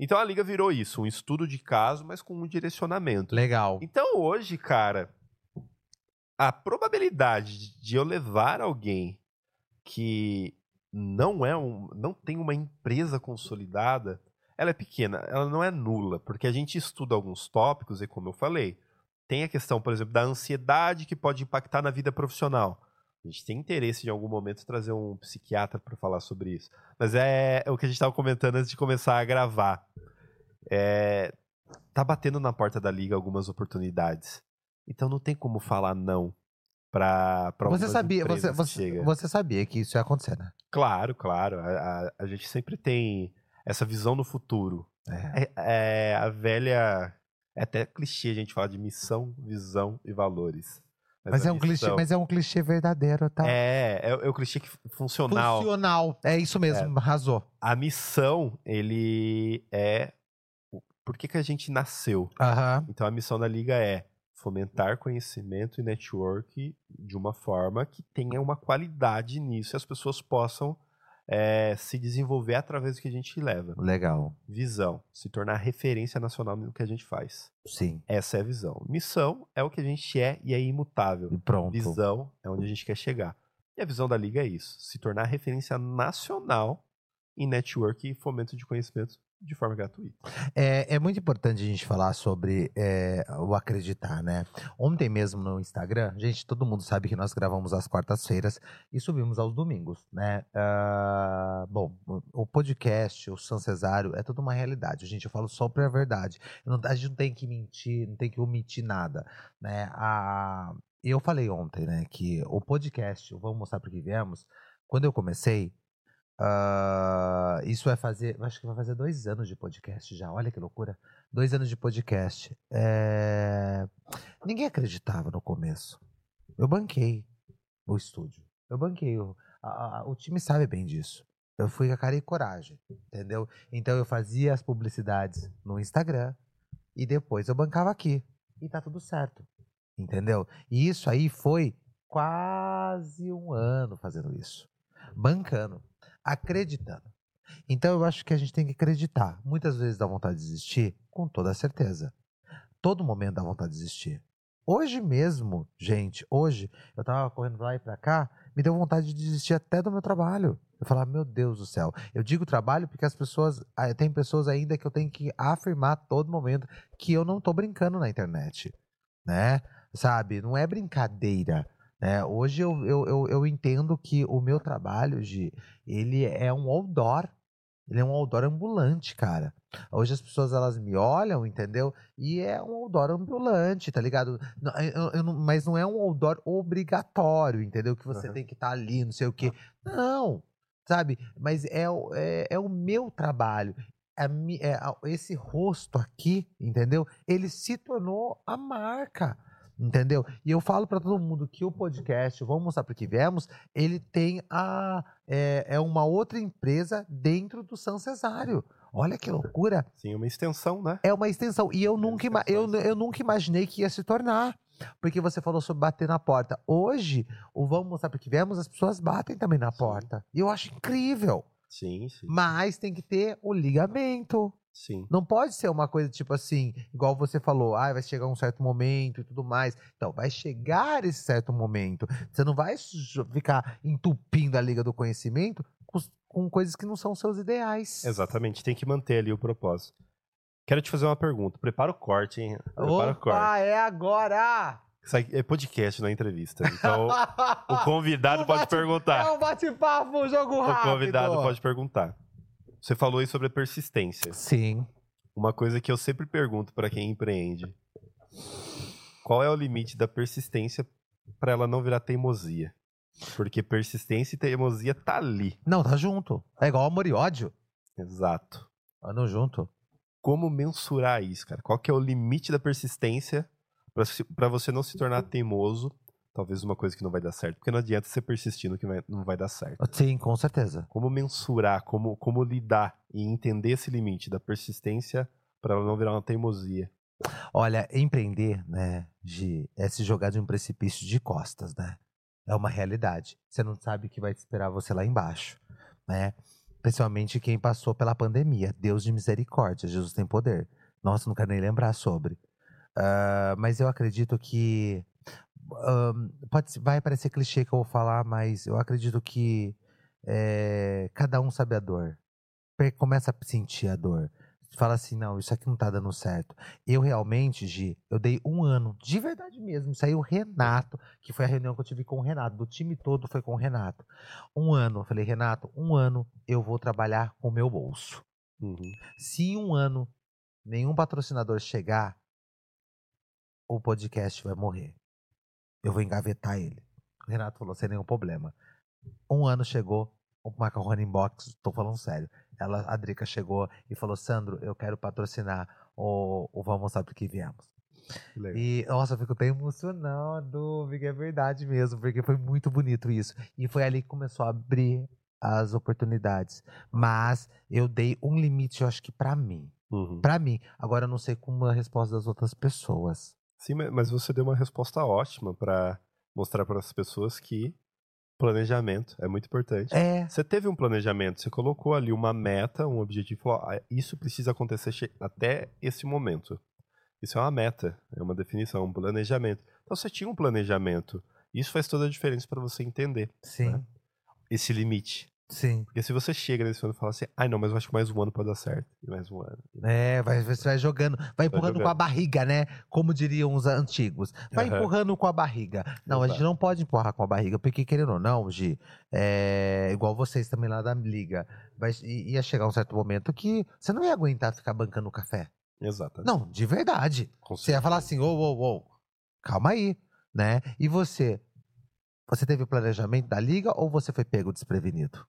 Então a liga virou isso, um estudo de caso, mas com um direcionamento. Legal. Então hoje, cara, a probabilidade de eu levar alguém que não é um, não tem uma empresa consolidada, ela é pequena, ela não é nula, porque a gente estuda alguns tópicos e como eu falei, tem a questão, por exemplo, da ansiedade que pode impactar na vida profissional. A gente tem interesse de em algum momento trazer um psiquiatra para falar sobre isso. Mas é, é o que a gente estava comentando antes de começar a gravar. É, tá batendo na porta da liga algumas oportunidades. Então não tem como falar não para Você sabia, você, você, você sabia que isso ia acontecer, né? Claro, claro. A, a, a gente sempre tem essa visão no futuro. É. É, é a velha. É até clichê a gente falar de missão, visão e valores. Mas, a é um clichê, mas é um clichê verdadeiro, tá? É, é, é o clichê que, funcional. Funcional. É isso mesmo, arrasou. A missão, ele é. Por que, que a gente nasceu? Então a missão da liga é fomentar conhecimento e network de uma forma que tenha uma qualidade nisso e as pessoas possam é, se desenvolver através do que a gente leva. Legal. Visão, se tornar referência nacional no que a gente faz. Sim. Essa é a visão. Missão é o que a gente é e é imutável. E pronto. Visão é onde a gente quer chegar. E a visão da liga é isso: se tornar referência nacional em network e fomento de conhecimento de forma gratuita. É, é muito importante a gente falar sobre é, o acreditar, né? Ontem mesmo no Instagram, gente, todo mundo sabe que nós gravamos às quartas-feiras e subimos aos domingos, né? Ah, bom, o- podcast, o São Cesário, é toda uma realidade. Gente, eu falo só pra verdade. Não- a gente não tem que mentir, não tem que omitir nada, né? A, eu falei ontem, né, que o podcast, o vamos mostrar para que viemos, quando eu comecei, ah, isso vai fazer, acho que vai fazer dois anos de podcast já. Olha que loucura. Dois anos de podcast. É, Ninguém acreditava no começo. Eu banquei o estúdio. Eu banquei. O, a- a- o time sabe bem disso. Eu fui com a cara e coragem, entendeu? Então eu fazia as publicidades no Instagram e depois eu bancava aqui. E tá tudo certo, entendeu? E isso aí foi quase um ano fazendo isso. Bancando acreditando. Então eu acho que a gente tem que acreditar. Muitas vezes dá vontade de desistir, com toda certeza. Todo momento dá vontade de desistir. Hoje mesmo, gente, hoje, eu tava correndo lá e pra cá, me deu vontade de desistir até do meu trabalho. Eu falava, meu Deus do céu. Eu digo trabalho porque as pessoas, tem pessoas ainda que eu tenho que afirmar todo momento que eu não tô brincando na internet, né? Sabe? Não é brincadeira. Né? Hoje eu, eu, eu, eu entendo que o meu trabalho, Gi, ele é um outdoor. Ele é um outdoor ambulante, cara. Hoje as pessoas elas me olham, entendeu? E é um outdoor ambulante, tá ligado? Não, eu- eu não- mas não é um outdoor obrigatório, entendeu? Que você Aham. tem que estar ali, não sei o quê. Não, sabe? Mas é, o- é, é o meu trabalho. É a- esse rosto aqui, entendeu? Ele se tornou a marca. Entendeu? E eu falo pra todo mundo que o podcast, vamos mostrar para que viemos, ele tem a é, é uma outra empresa dentro do São Cesário. Olha que loucura! Sim, uma extensão, né? É uma extensão. E eu nunca, ima- eu, eu nunca imaginei que ia se tornar. Porque você falou sobre bater na porta. Hoje, o Vamos Mostrar para que viemos, as pessoas batem também na Sim. porta. E eu acho incrível. Sim, sim. Mas tem que ter o ligamento. Sim. Não pode ser uma coisa tipo assim, igual você falou, ah, vai chegar um certo momento e tudo mais. Então, vai chegar esse certo momento. Você não vai ficar entupindo a liga do conhecimento com, com coisas que não são seus ideais. Exatamente, tem que manter ali o propósito. Quero te fazer uma pergunta. Prepara o corte, hein? Prepara o corte. Opa, é agora! É podcast, não é entrevista. Então, o convidado Um pode perguntar. É um bate-papo, jogo O rápido. convidado pode perguntar. Você falou aí sobre a persistência. Sim. Uma coisa que eu sempre pergunto para quem empreende. Qual é o limite da persistência para ela não virar teimosia? Porque persistência e teimosia tá ali. Não, tá junto. É igual amor e ódio. Exato. Andam junto. Como mensurar isso, cara? Qual que é o limite da persistência pra você não se tornar teimoso, talvez uma coisa que não vai dar certo. Porque não adianta você persistir no que vai- não vai dar certo. Sim, com certeza. Como mensurar, como, como lidar e entender esse limite da persistência para não virar uma teimosia. Olha, empreender, né, Gi, é se jogar de um precipício de costas, né? É uma realidade. Você não sabe o que vai esperar você lá embaixo, né? Principalmente quem passou pela pandemia. Deus de misericórdia, Jesus tem poder. Nossa, não quero nem lembrar sobre. Ah, mas eu acredito que. Ahn, pode, vai parecer clichê que eu vou falar, mas eu acredito que é, cada um sabe a dor. Começa a sentir a dor. Fala assim, não, isso aqui não tá dando certo. Eu realmente, Gi, eu dei um ano, de verdade mesmo. Aí o Renato, que foi a reunião que eu tive com o Renato, do time todo foi com o Renato. Um ano, eu falei, Renato, um ano eu vou trabalhar com o meu bolso. Uhum. Se em um ano nenhum patrocinador chegar, o podcast vai morrer. Eu vou engavetar ele. O Renato falou, sem nenhum problema. Um ano chegou, o Macarrone Inbox, tô falando sério. Ela, a Drica chegou e falou, Sandro, eu quero patrocinar o, o Vamos Viemos. Que legal. E, nossa, eu fico até emocionado, porque é verdade mesmo, porque foi muito bonito isso. E foi ali que começou a abrir as oportunidades. Mas eu dei um limite, eu acho que pra mim. Uhum. Pra mim. Agora eu não sei como é a resposta das outras pessoas. Sim, ma- mas você deu uma resposta ótima para mostrar para as pessoas que planejamento é muito importante. É, Você teve um planejamento, você colocou ali uma meta, um objetivo, falou, "Ah, isso precisa acontecer até esse momento. Isso é uma meta, é uma definição, um planejamento. Então você tinha um planejamento. Isso faz toda a diferença para você entender sim, né? esse limite. Sim. Porque se você chega nesse ano e fala assim, ai não, mas eu acho que mais um ano pode dar certo. E mais um ano. É, vai, você vai jogando, vai empurrando com a jogando. barriga, né? Como diriam os antigos. Vai Aham. empurrando com a barriga. Não, a gente não pode empurrar com a barriga, porque querendo ou não, Gi, é igual vocês também lá da liga. Vai, ia chegar um certo momento que você não ia aguentar ficar bancando café. Exato. Não, de verdade. Você ia falar assim, ô, ô, ô, calma aí, né? E você? Você teve o planejamento da liga ou você foi pego desprevenido?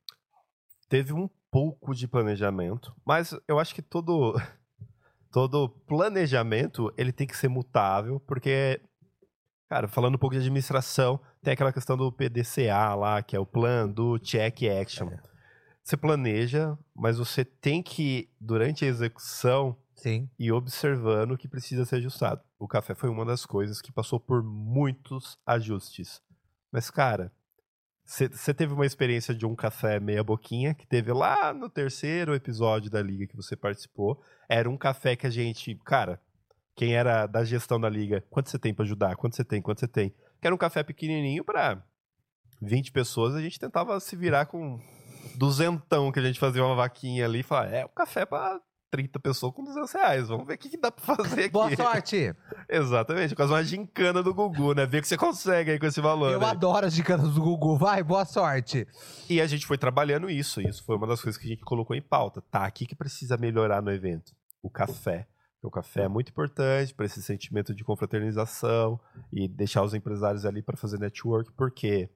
Teve um pouco de planejamento, mas eu acho que todo todo planejamento ele tem que ser mutável, porque cara, falando um pouco de administração, tem aquela questão do PDCA lá, que é o plan do check action. Você planeja, mas você tem que durante a execução Sim. e observando o que precisa ser ajustado. O café foi uma das coisas que passou por muitos ajustes. Mas, cara, você teve uma experiência de um café meia boquinha que teve lá no terceiro episódio da liga que você participou. Era um café que a gente, cara, quem era da gestão da liga, quanto você tem pra ajudar? Quanto você tem? Quanto você tem? Que era um café pequenininho pra 20 pessoas, a gente tentava se virar com duzentão que a gente fazia uma vaquinha ali e falava, é um café pra 30 pessoas com 200 reais. Vamos ver o que, que dá pra fazer aqui. Boa sorte! Exatamente, quase uma gincana do Gugu, né? Ver o que você consegue aí com esse valor. Eu né? adoro as dicas do Google. Vai, boa sorte! E a gente foi trabalhando isso. Isso foi uma das coisas que a gente colocou em pauta. Tá, o que, que precisa melhorar no evento? O café. O café é muito importante para esse sentimento de confraternização e deixar os empresários ali para fazer network, porque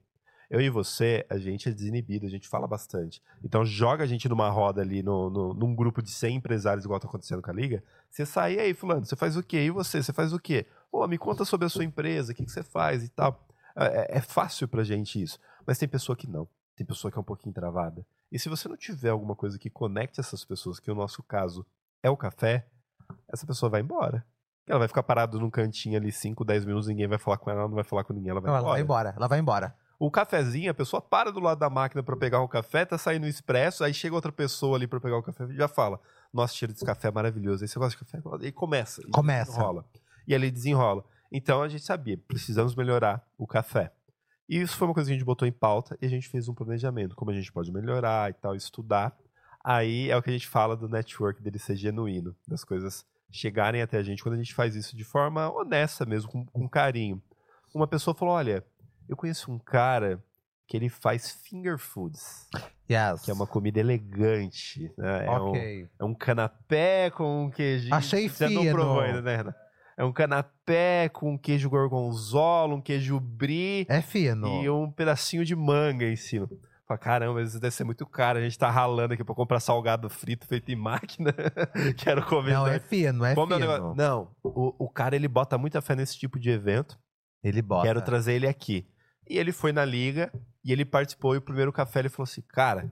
eu e você, a gente é desinibido, a gente fala bastante. Então joga a gente numa roda ali, no, no- num grupo de 100 empresários, igual tá acontecendo com a Liga. Você sai "E aí, fulano, você faz o quê? E você? Você faz o quê? Pô, me conta sobre a sua empresa, o que, que você faz e tal. É, é fácil pra gente isso. Mas tem pessoa que não. Tem pessoa que é um pouquinho travada. E se você não tiver alguma coisa que conecte essas pessoas, que no nosso caso é o café, essa pessoa vai embora. Ela vai ficar parada num cantinho ali 5, 10 minutos, ninguém vai falar com ela, ela não vai falar com ninguém, ela vai Não, embora. ela vai embora, ela vai embora. O cafezinho, a pessoa para do lado da máquina pra pegar o café, tá saindo o expresso, aí chega outra pessoa ali pra pegar o café e já fala: Nossa, cheiro desse café é maravilhoso. Aí você gosta de café? E aí começa. E Começa. Desenrola. E ali desenrola. Então a gente sabia, precisamos melhorar o café. E isso foi uma coisa que a gente botou em pauta e a gente fez um planejamento, como a gente pode melhorar e tal, estudar. Aí é o que a gente fala do network dele ser genuíno, das coisas chegarem até a gente quando a gente faz isso de forma honesta mesmo, com, com carinho. Uma pessoa falou: Olha, eu conheço um cara que ele faz finger foods, Yes. que é uma comida elegante. Né? É, um, Ok. é um canapé com um queijinho. Achei Você não fino. provou ainda, né, Renan? É um canapé com um queijo gorgonzola, um queijo brie É fino. e um pedacinho de manga em cima. Fala, caramba, isso deve ser muito caro. A gente tá ralando aqui pra comprar salgado frito feito em máquina. Quero comer. Não, é fino, é Como é o fino. Não, o, o cara ele bota muita fé nesse tipo de evento. Ele bota. Quero trazer ele aqui. E ele foi na liga e ele participou. E o primeiro café ele falou assim: Cara,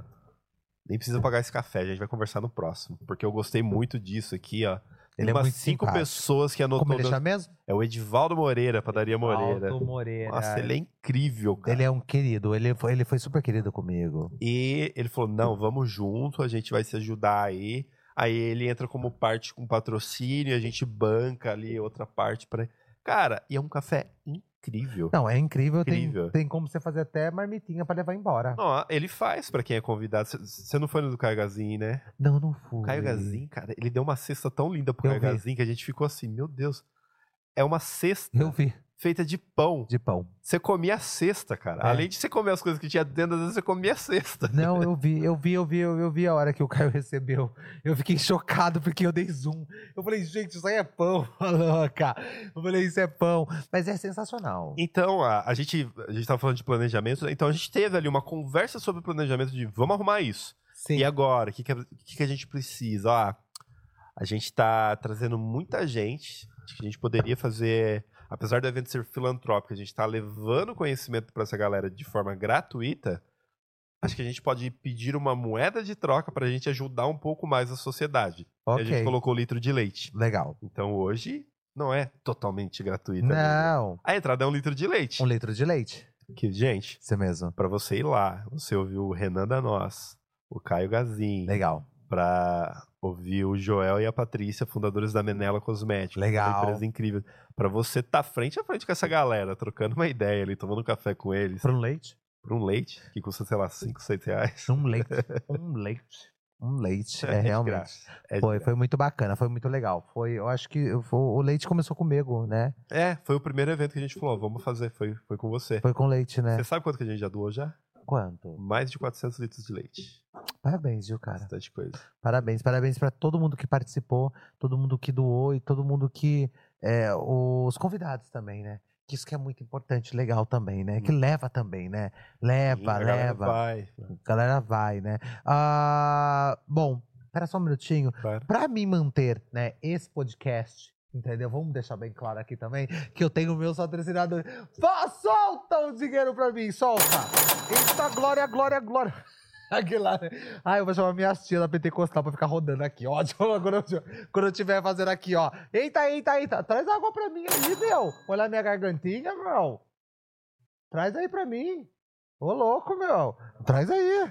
nem precisa pagar esse café, a gente vai conversar no próximo. Porque eu gostei muito disso aqui, ó. Ele é Umas muito cinco simpático. pessoas que anotou. Como ele chama mesmo? É o Edivaldo Moreira, Padaria Moreira. Aldo Moreira. Nossa, ele é incrível, cara. Ele é um querido, ele foi, ele foi super querido comigo. E ele falou: não, vamos junto, a gente vai se ajudar aí. Aí ele entra como parte com patrocínio, a gente banca ali outra parte para. Cara, e é um café incrível. Não, é incrível, tem- Incrível. Tem, como você fazer até marmitinha pra levar embora. Ó, ele faz pra quem é convidado. Você não foi no do Caio Gazin, né? Não, não fui. O Caio Gazin, cara, ele deu uma cesta tão linda pro Eu Caio vi. Gazin que a gente ficou assim, meu Deus. É uma cesta Eu vi, feita de pão. de pão. Você comia a cesta, cara. É. Além de você comer as coisas que tinha dentro, você comia a cesta. Não, eu vi, eu vi, eu vi, eu, vi a hora que o Caio recebeu. Eu fiquei chocado porque eu dei zoom. Eu falei, gente, isso aí é pão, louca. Eu falei, isso é pão. Mas é sensacional. Então, a, a gente a gente tava falando de planejamento, então a gente teve ali uma conversa sobre planejamento de vamos arrumar isso. Sim. E agora, o que, que, que que a gente precisa? Ó, a gente tá trazendo muita gente, acho que a gente poderia fazer, apesar do evento ser filantrópico, a gente tá levando conhecimento para essa galera de forma gratuita. Acho que a gente pode pedir uma moeda de troca pra gente ajudar um pouco mais a sociedade. E a gente colocou litro de leite. Legal. Então hoje não é totalmente gratuita. amigo. Não. A entrada é um litro de leite. Um litro de leite. Que, gente, Isso mesmo. pra você ir lá, você ouviu o Renan da Nós, o Caio Gazin, Legal. Pra ouvir o Joel e a Patrícia, fundadores da Menela Cosméticos. Legal. Uma empresa incrível. Pra você tá frente a frente com essa galera, trocando uma ideia ali, tomando um café com eles, Para um leite? por um leite, que custa, sei lá, 5, 6 reais. Um leite. um leite. Um leite. É de realmente. É Foi, foi muito bacana, foi muito legal. Foi, eu acho que foi- o leite começou comigo, né? É, foi o primeiro evento que a gente falou, vamos fazer, foi, foi com você. Foi com leite, né? Você sabe quanto que a gente já doou já? Quanto? Mais de 400 litros de leite. Parabéns, viu, cara? Bastante coisa. Parabéns, parabéns pra todo mundo que participou, todo mundo que doou e todo mundo que. é, os convidados também, né? Que isso que é muito importante, legal também, né? Que leva também, né? Leva, a galera leva. Vai, A galera vai, né? Ah, bom, espera só um minutinho. claro. Pra me manter, né, esse podcast, entendeu? Vamos deixar bem claro aqui também que eu tenho meus patrocinadores. Vá, solta o dinheiro pra mim, solta! Eita, glória, glória, glória! Aguilar. Ah, eu vou chamar minha tia da Pentecostal pra ficar rodando aqui, ó. Quando eu, quando eu estiver fazendo aqui, ó. Eita, eita, eita. Traz água pra mim aí, meu. Olha minha gargantinha, meu. Traz aí pra mim. Ô, louco, meu. Traz aí.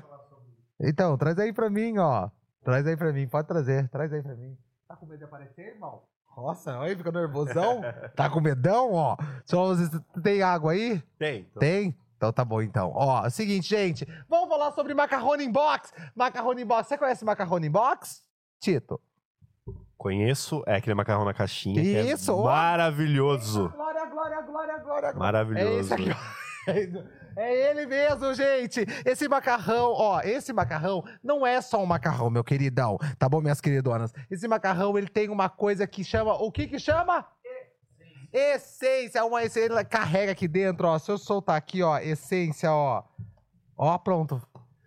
Então, traz aí pra mim, ó. Traz aí pra mim, pode trazer. Traz aí pra mim. Tá com medo de aparecer, irmão? Nossa, olha, fica nervosão. Tá com medão, ó. Só vocês tem água aí? Tem. então. Tem? Então tá bom, então. Ó, é o seguinte, gente. Vamos falar sobre macarrone in box. Macarrone in box. Você conhece macarrone in box? Tito. Conheço, é aquele macarrão na caixinha. é Isso, ó. maravilhoso. Glória, glória, glória, glória. É Maravilhoso. esse aqui, ó. É ele mesmo, gente. Esse macarrão, ó, esse macarrão não é só um macarrão, meu queridão. Tá bom, minhas queridonas? Esse macarrão, ele tem uma coisa que chama, o que que chama? Essência, uma essência, carrega aqui dentro, ó. Se eu soltar aqui, ó, essência, ó. Ó, pronto.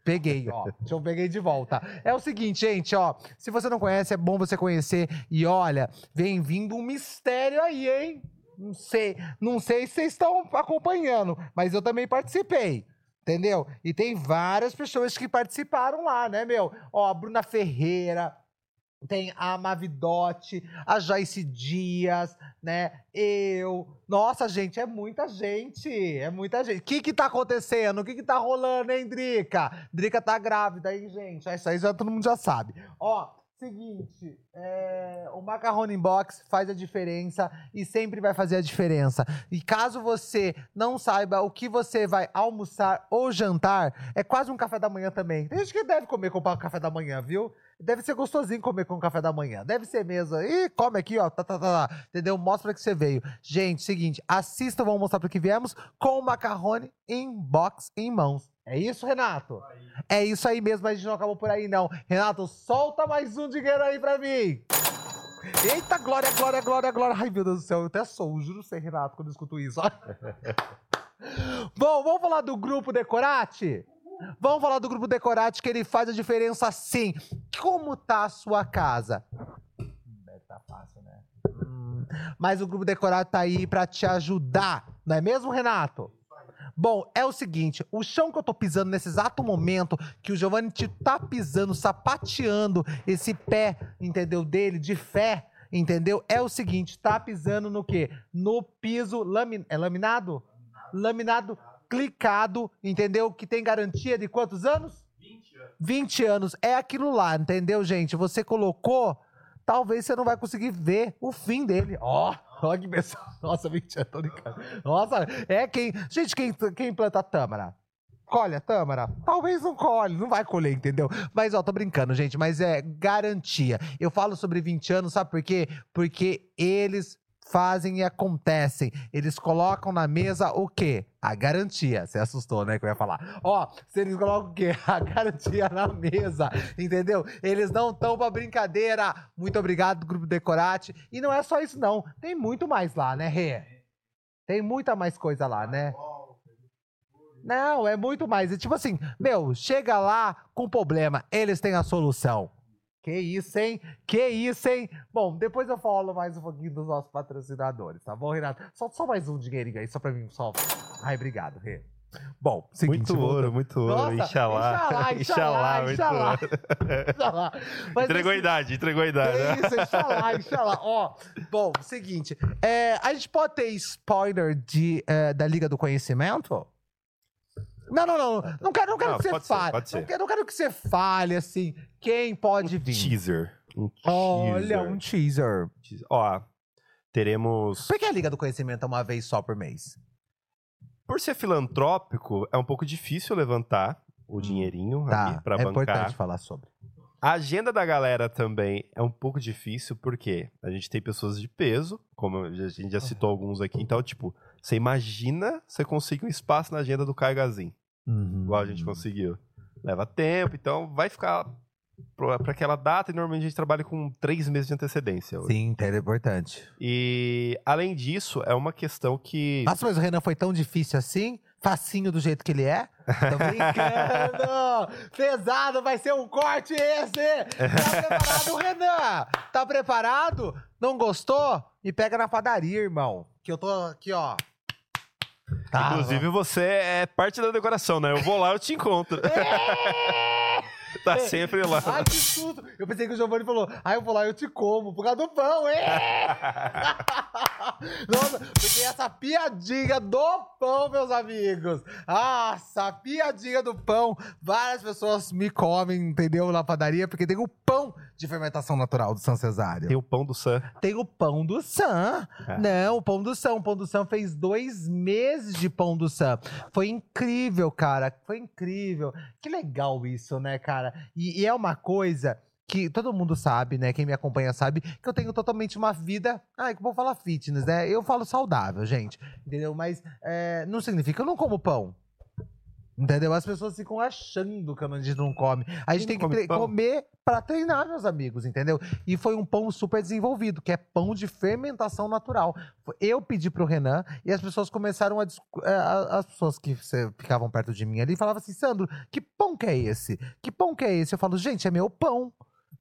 Peguei, ó. Deixa eu peguei de volta. É o seguinte, gente, ó. Se você não conhece, é bom você conhecer. E olha, vem vindo um mistério aí, hein? Não sei, não sei se vocês estão acompanhando, mas eu também participei. Entendeu? E tem várias pessoas que participaram lá, né, meu? Ó, a Bruna Ferreira, tem a Mavidote, a Joyce Dias, né? Eu. Nossa, gente, é muita gente. É muita gente. O que que tá acontecendo? O que que tá rolando, hein, Drica? Drica tá grávida, hein, gente? Isso aí já, todo mundo já sabe. Ó, seguinte. é, o Macarrone Box faz a diferença e sempre vai fazer a diferença. E caso você não saiba o que você vai almoçar ou jantar, é quase um café da manhã também. Tem gente que deve comer com café da manhã, viu? Deve ser gostosinho comer com café da manhã. Deve ser mesmo. E come aqui, ó. Tá, tá, tá, tá. Entendeu? Mostra que você veio. Gente, seguinte, assista, vamos mostrar para que viemos com o macarrone em box em mãos. É isso, Renato? É isso aí mesmo, a gente não acabou por aí, não. Renato, solta mais um dinheiro aí pra mim. Eita, glória, glória, glória, glória. Ai, meu Deus do céu, eu até sou, juro sei, Renato, quando eu escuto isso. Bom, vamos falar do grupo Decorate? Vamos falar do grupo Decorate, que ele faz a diferença sim. Como tá a sua casa? Deve tá fácil, né? Hum, mas o grupo Decorate tá aí pra te ajudar, não é mesmo, Renato? Bom, é o seguinte, o chão que eu tô pisando nesse exato momento, que o Giovanni te tá pisando, sapateando esse pé, entendeu, dele, de fé, entendeu? É o seguinte, tá pisando no quê? No piso lamin... é laminado? Laminado clicado, entendeu? Que tem garantia de quantos anos? 20 anos. 20 anos. É aquilo lá, entendeu, gente? Você colocou, talvez você não vai conseguir ver o fim dele. Ó, olha que pessoal. Nossa, 20 anos, tô brincando. Nossa, é quem. Gente, quem, quem planta tâmara? Colhe a tâmara? Talvez não colhe, não vai colher, entendeu? Mas, ó, tô brincando, gente, mas é garantia. Eu falo sobre 20 anos, sabe por quê? Porque eles fazem e acontecem. Eles colocam na mesa o quê? A garantia. Você assustou, né? Que eu ia falar. Ó, se eles colocam o quê? A garantia na mesa, entendeu? Eles não estão pra brincadeira. Muito obrigado, Grupo Decorate. E não é só isso, não. Tem muito mais lá, né, Rê? Tem muita mais coisa lá, né? Não, é muito mais. É tipo assim, meu, chega lá com problema, eles têm a solução. Que isso, hein? Que isso, hein? Bom, depois eu falo mais um pouquinho dos nossos patrocinadores, tá bom, Renato? Solta só mais um dinheirinho aí, só pra mim, só. Ai, obrigado, Rê. Bom, seguinte, muito ouro, muito ouro. Nossa, Inxalá. Inxalá, Inxalá, Inxalá. Inxalá. Entregou a idade, entregou a idade. É né? isso, Inxalá, Inxalá. Ó, bom, seguinte. é, a gente pode ter spoiler de, é, da Liga do Conhecimento? Não, não, não. Não quero, não quero Não, que você ser, fale. Não, quero, não quero que você fale, assim, quem pode vir. Teaser. Um Olha, teaser. um teaser. Teaser. Ó, teremos. Por que a Liga do Conhecimento é uma vez só por mês? Por ser filantrópico, é um pouco difícil levantar o dinheirinho Tá, aqui pra é bancar. importante falar sobre. A agenda da galera também é um pouco difícil, porque a gente tem pessoas de peso, como a gente já citou alguns aqui. Então, tipo, você imagina você conseguir um espaço na agenda do Caio Gazin, Uhum. igual a gente conseguiu. Leva tempo, então vai ficar pra pra aquela data e normalmente a gente trabalha com três meses de antecedência. hoje. Sim, é importante. E, além disso, é uma questão que... Nossa, mas o Renan foi tão difícil assim? Facinho do jeito que ele é? Tô brincando! Pesado, vai ser um corte esse! Tá preparado, Renan? Tá preparado? Não gostou? Me pega na padaria, irmão. Que eu tô aqui, ó. Tá, Inclusive, você é parte da decoração, né? Eu vou lá, eu te encontro. tá sempre lá. Ai, que susto! Eu pensei que o Giovanni falou, ai, eu vou lá eu te como, por causa do pão, hein? Nossa, porque essa piadinha do pão, meus amigos. Nossa, a piadinha do pão. Várias pessoas me comem, entendeu? Na padaria, porque tem o pão de fermentação natural do São Cesário. Tem o pão do Sam. Tem o pão do Sam. É. Não, o pão do Sam. O pão do Sam fez dois meses de pão do Sam. Foi incrível, cara. Foi incrível. Que legal isso, né, cara? E, e é uma coisa que todo mundo sabe, né? Quem me acompanha sabe que eu tenho totalmente uma vida. Ai, que vou falar fitness, né? Eu falo saudável, gente. Entendeu? Mas é, não significa que eu não como pão. Entendeu? As pessoas ficam achando que a gente não come. A gente Quem tem que come comer pra treinar, meus amigos, entendeu? E foi um pão super desenvolvido, que é pão de fermentação natural. Eu pedi pro Renan e as pessoas começaram a. a- As pessoas que ficavam perto de mim ali falavam assim: Sandro, que pão que é esse? Que pão que é esse? Eu falo, gente, é meu pão.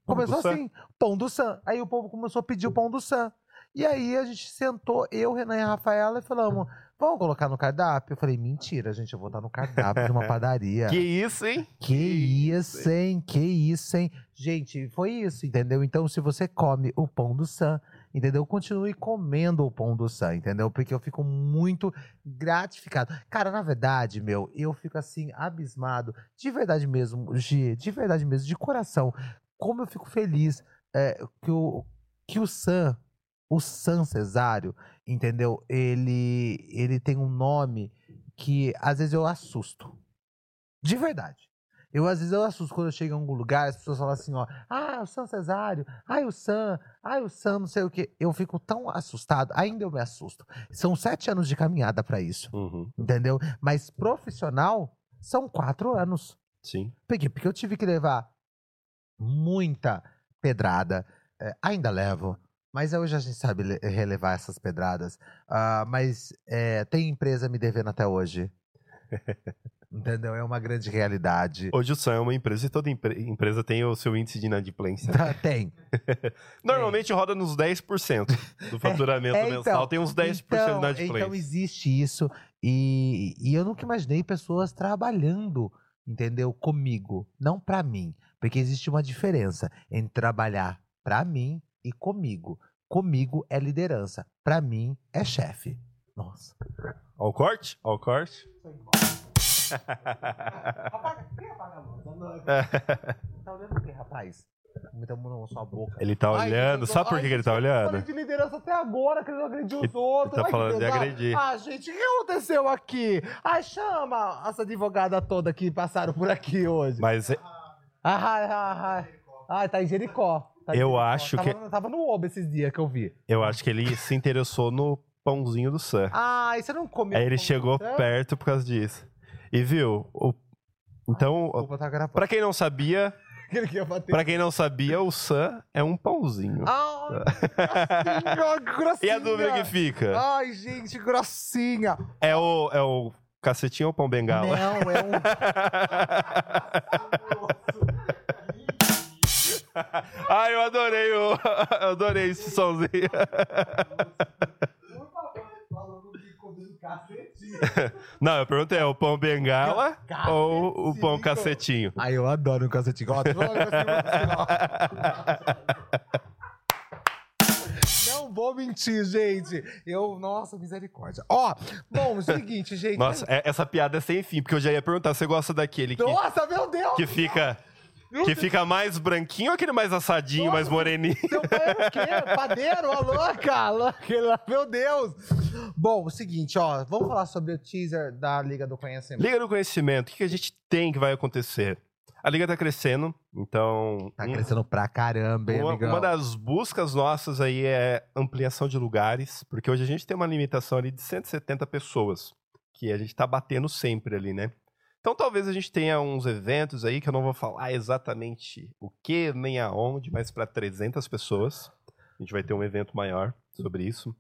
Pão Começou Sam. assim, pão do Sam. Aí o povo começou a pedir o pão do Sam. E aí a gente sentou, eu, Renan e a Rafaela, e falamos: vamos colocar no cardápio? Eu falei: mentira, gente, eu vou estar no cardápio de uma padaria. Que isso, hein? Que isso, hein? Que isso, hein? Gente, foi isso, entendeu? Então, se você come o pão do Sam, entendeu? Continue comendo o pão do Sam, entendeu? Porque eu fico muito gratificado. Cara, na verdade, meu, eu fico assim, abismado, de verdade mesmo, Gi, de verdade mesmo, de coração, como eu fico feliz é, que, o, que o Sam, o Sam Cesário, entendeu? Ele, ele tem um nome que às vezes eu assusto. De verdade. Eu, às vezes, eu assusto quando eu chego em algum lugar, as pessoas falam assim, ó, ah, o Sam Cesário, ai, o Sam, ai, o Sam, não sei o quê. Eu fico tão assustado, ainda eu me assusto. São sete anos de caminhada pra isso, Uhum, entendeu? Mas profissional, são quatro anos. sim. Por quê? Porque eu tive que levar muita pedrada. É, ainda levo. Mas hoje a gente sabe le- relevar essas pedradas. Ah, mas é, tem empresa me devendo até hoje. Entendeu? É uma grande realidade. Hoje o Sun é uma empresa e toda empre- empresa tem o seu índice de inadimplência. Tá, Tem. Normalmente roda nos 10% do faturamento É, mensal. então, tem uns 10% de Então, inadimplência. então existe isso. E, e eu nunca imaginei pessoas trabalhando, entendeu? Comigo, não pra mim. Porque existe uma diferença entre trabalhar pra mim e comigo. Comigo é liderança, pra mim é chefe. Nossa. Ó o corte? Ó o corte. Apaga, quem apaga a luz? Tá olhando o que, rapaz? Muita mão na sua boca. Ele tá Ai, olhando. eu Sabe por que que ele tá Eu olhando? falei de liderança até agora, querendo agredir os Ele- outros. ele tá que falando de agredir. Ah, gente, o que aconteceu aqui? Ai, chama essa advogada toda que passaram por aqui hoje. Mas é- Ai, ai, ai. Ai, tá em Jericó. Tá Eu acho tava, que- Tava no Oba esses dias que eu vi. eu acho que ele se interessou no pãozinho do Sam. Ai, você não comeu. Aí ele chegou com perto por causa disso. E viu? o- Então, Desculpa, tá pra quem não sabia, que para quem não sabia, o Sam é um pãozinho. Ai, grossinha, grossinha. E a dúvida que fica? Ai, gente, grossinha. É o, é o cacetinho ou o pão bengala? Não, é um. Ai, eu adorei o. Eu adorei esse somzinho. Não, eu perguntei, é o pão bengala ou o pão cacetinho? Ai, eu adoro um cacetinho. Não vou mentir, gente. Eu, nossa, misericórdia. Ó, bom, o seguinte, gente. Nossa, é- essa piada é sem fim, porque eu já ia perguntar, você gosta daquele que, Nossa, meu Deus! que fica que fica mais branquinho ou aquele mais assadinho, mais moreninho? Seu pai era o quê? Padeiro? Ô, louca? louca? Meu Deus! Bom, o seguinte, ó. Vamos falar sobre o teaser da Liga do Conhecimento. Liga do Conhecimento, o que que a gente tem que vai acontecer? A liga tá crescendo, então Tá um- crescendo pra caramba, hein, uma, uma das buscas nossas aí é ampliação de lugares, porque hoje a gente tem uma limitação ali de 170 pessoas, que a gente tá batendo sempre ali, né? Então talvez a gente tenha uns eventos aí que eu não vou falar exatamente o que nem aonde, mas para 300 pessoas. A gente vai ter um evento maior sobre isso.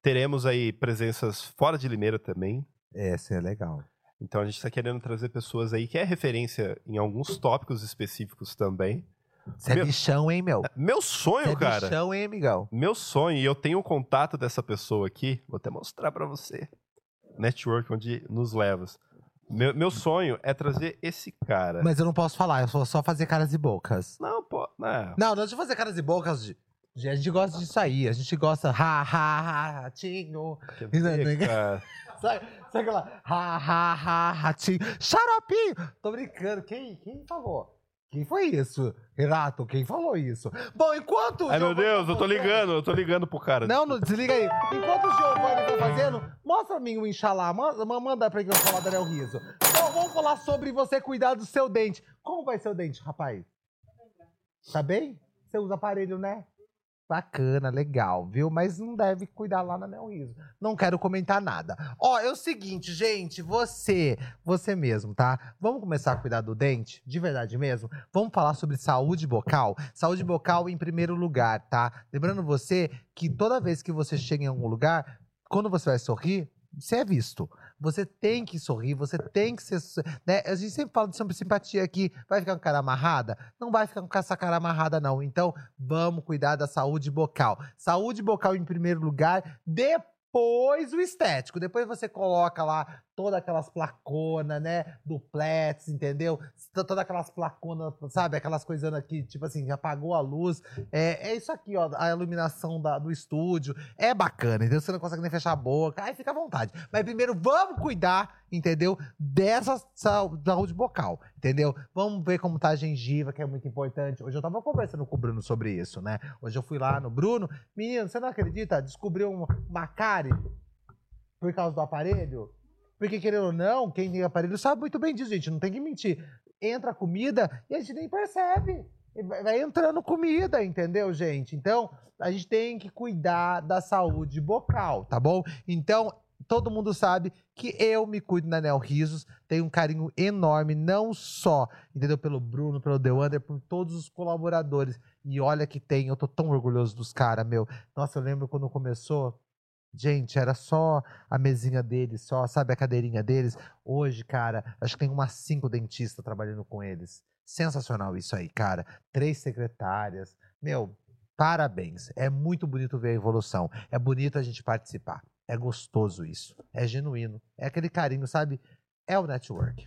Teremos aí presenças fora de Limeira também. Esse é legal. Então a gente está querendo trazer pessoas aí que é referência em alguns tópicos específicos também. Você é Meu- bichão, hein, meu? Meu sonho, é cara. bichão, hein, amigão? Meu sonho, e eu tenho o contato dessa pessoa aqui, vou até mostrar pra você. Network onde nos levas. Meu, meu sonho é trazer esse cara. Mas eu não posso falar, eu vou só fazer caras e bocas. Não, pô, não. Não, não deixa eu fazer caras e bocas. De... de- A gente gosta disso aí. A gente gosta. Ha, ha, ha, ratinho. Quer não- cara? Sabe, sabe aquela. Ha, ha, ha, ratinho. Xaropinho! Tô brincando. Quem, quem falou? Quem foi isso? Renato, quem falou isso? Bom, enquanto. o Ai, meu Deus, tá eu tô ligando, eu tô ligando pro cara. Não, não, desliga aí. Enquanto o Giovanni tá fazendo, mostra pra mim o Inxalá. Manda, manda pra eu falar Daniel Riso. Então, vamos falar sobre você cuidar do seu dente. Como vai seu dente, rapaz? Tá bem? Você usa aparelho, né? Bacana, legal, viu? Mas não deve cuidar lá na Neo Riso. Não quero comentar nada. Ó, é o seguinte, gente, você, você mesmo, tá? Vamos começar a cuidar do dente? De verdade mesmo? Vamos falar sobre saúde bucal? Saúde bucal em primeiro lugar, tá? Lembrando você que toda vez que você chega em algum lugar, quando você vai sorrir, você é visto. Você tem que sorrir, você tem que ser. Né? A gente sempre fala sobre simpatia aqui. Vai ficar com cara amarrada? Não vai ficar com essa cara amarrada, não. Então, vamos cuidar da saúde bucal. Saúde bucal em primeiro lugar, depois o estético. Depois você coloca lá todas aquelas placonas, né? Duplex, entendeu? Todas aquelas placonas, sabe? Aquelas coisas aqui, tipo assim, apagou a luz. É, é isso aqui, ó, a iluminação da- do estúdio. É bacana, entendeu? Você não consegue nem fechar a boca. Aí fica à vontade. Mas primeiro, vamos cuidar, entendeu? Dessa saúde bucal, entendeu? Vamos ver como tá a gengiva, que é muito importante. Hoje eu tava conversando com o Bruno sobre isso, né? Hoje eu fui lá no Bruno. Menino, você não acredita? Descobriu um- uma cárie por causa do aparelho? Porque, querendo ou não, quem tem aparelho sabe muito bem disso, gente. Não tem que mentir. Entra comida e a gente nem percebe. Vai entrando comida, entendeu, gente? Então, a gente tem que cuidar da saúde bucal, tá bom? Então, todo mundo sabe que eu me cuido na Nel Risos. Tenho um carinho enorme, não só, entendeu? Pelo Bruno, pelo Dewander, por todos os colaboradores. E olha que tem, eu tô tão orgulhoso dos caras, meu. Nossa, eu lembro quando começou. Gente, era só a mesinha deles, só, sabe, a cadeirinha deles. Hoje, cara, acho que tem umas cinco dentistas trabalhando com eles. Sensacional isso aí, cara. Três secretárias. Meu, parabéns. É muito bonito ver a evolução. É bonito a gente participar. É gostoso isso. É genuíno. É aquele carinho, sabe? É o network.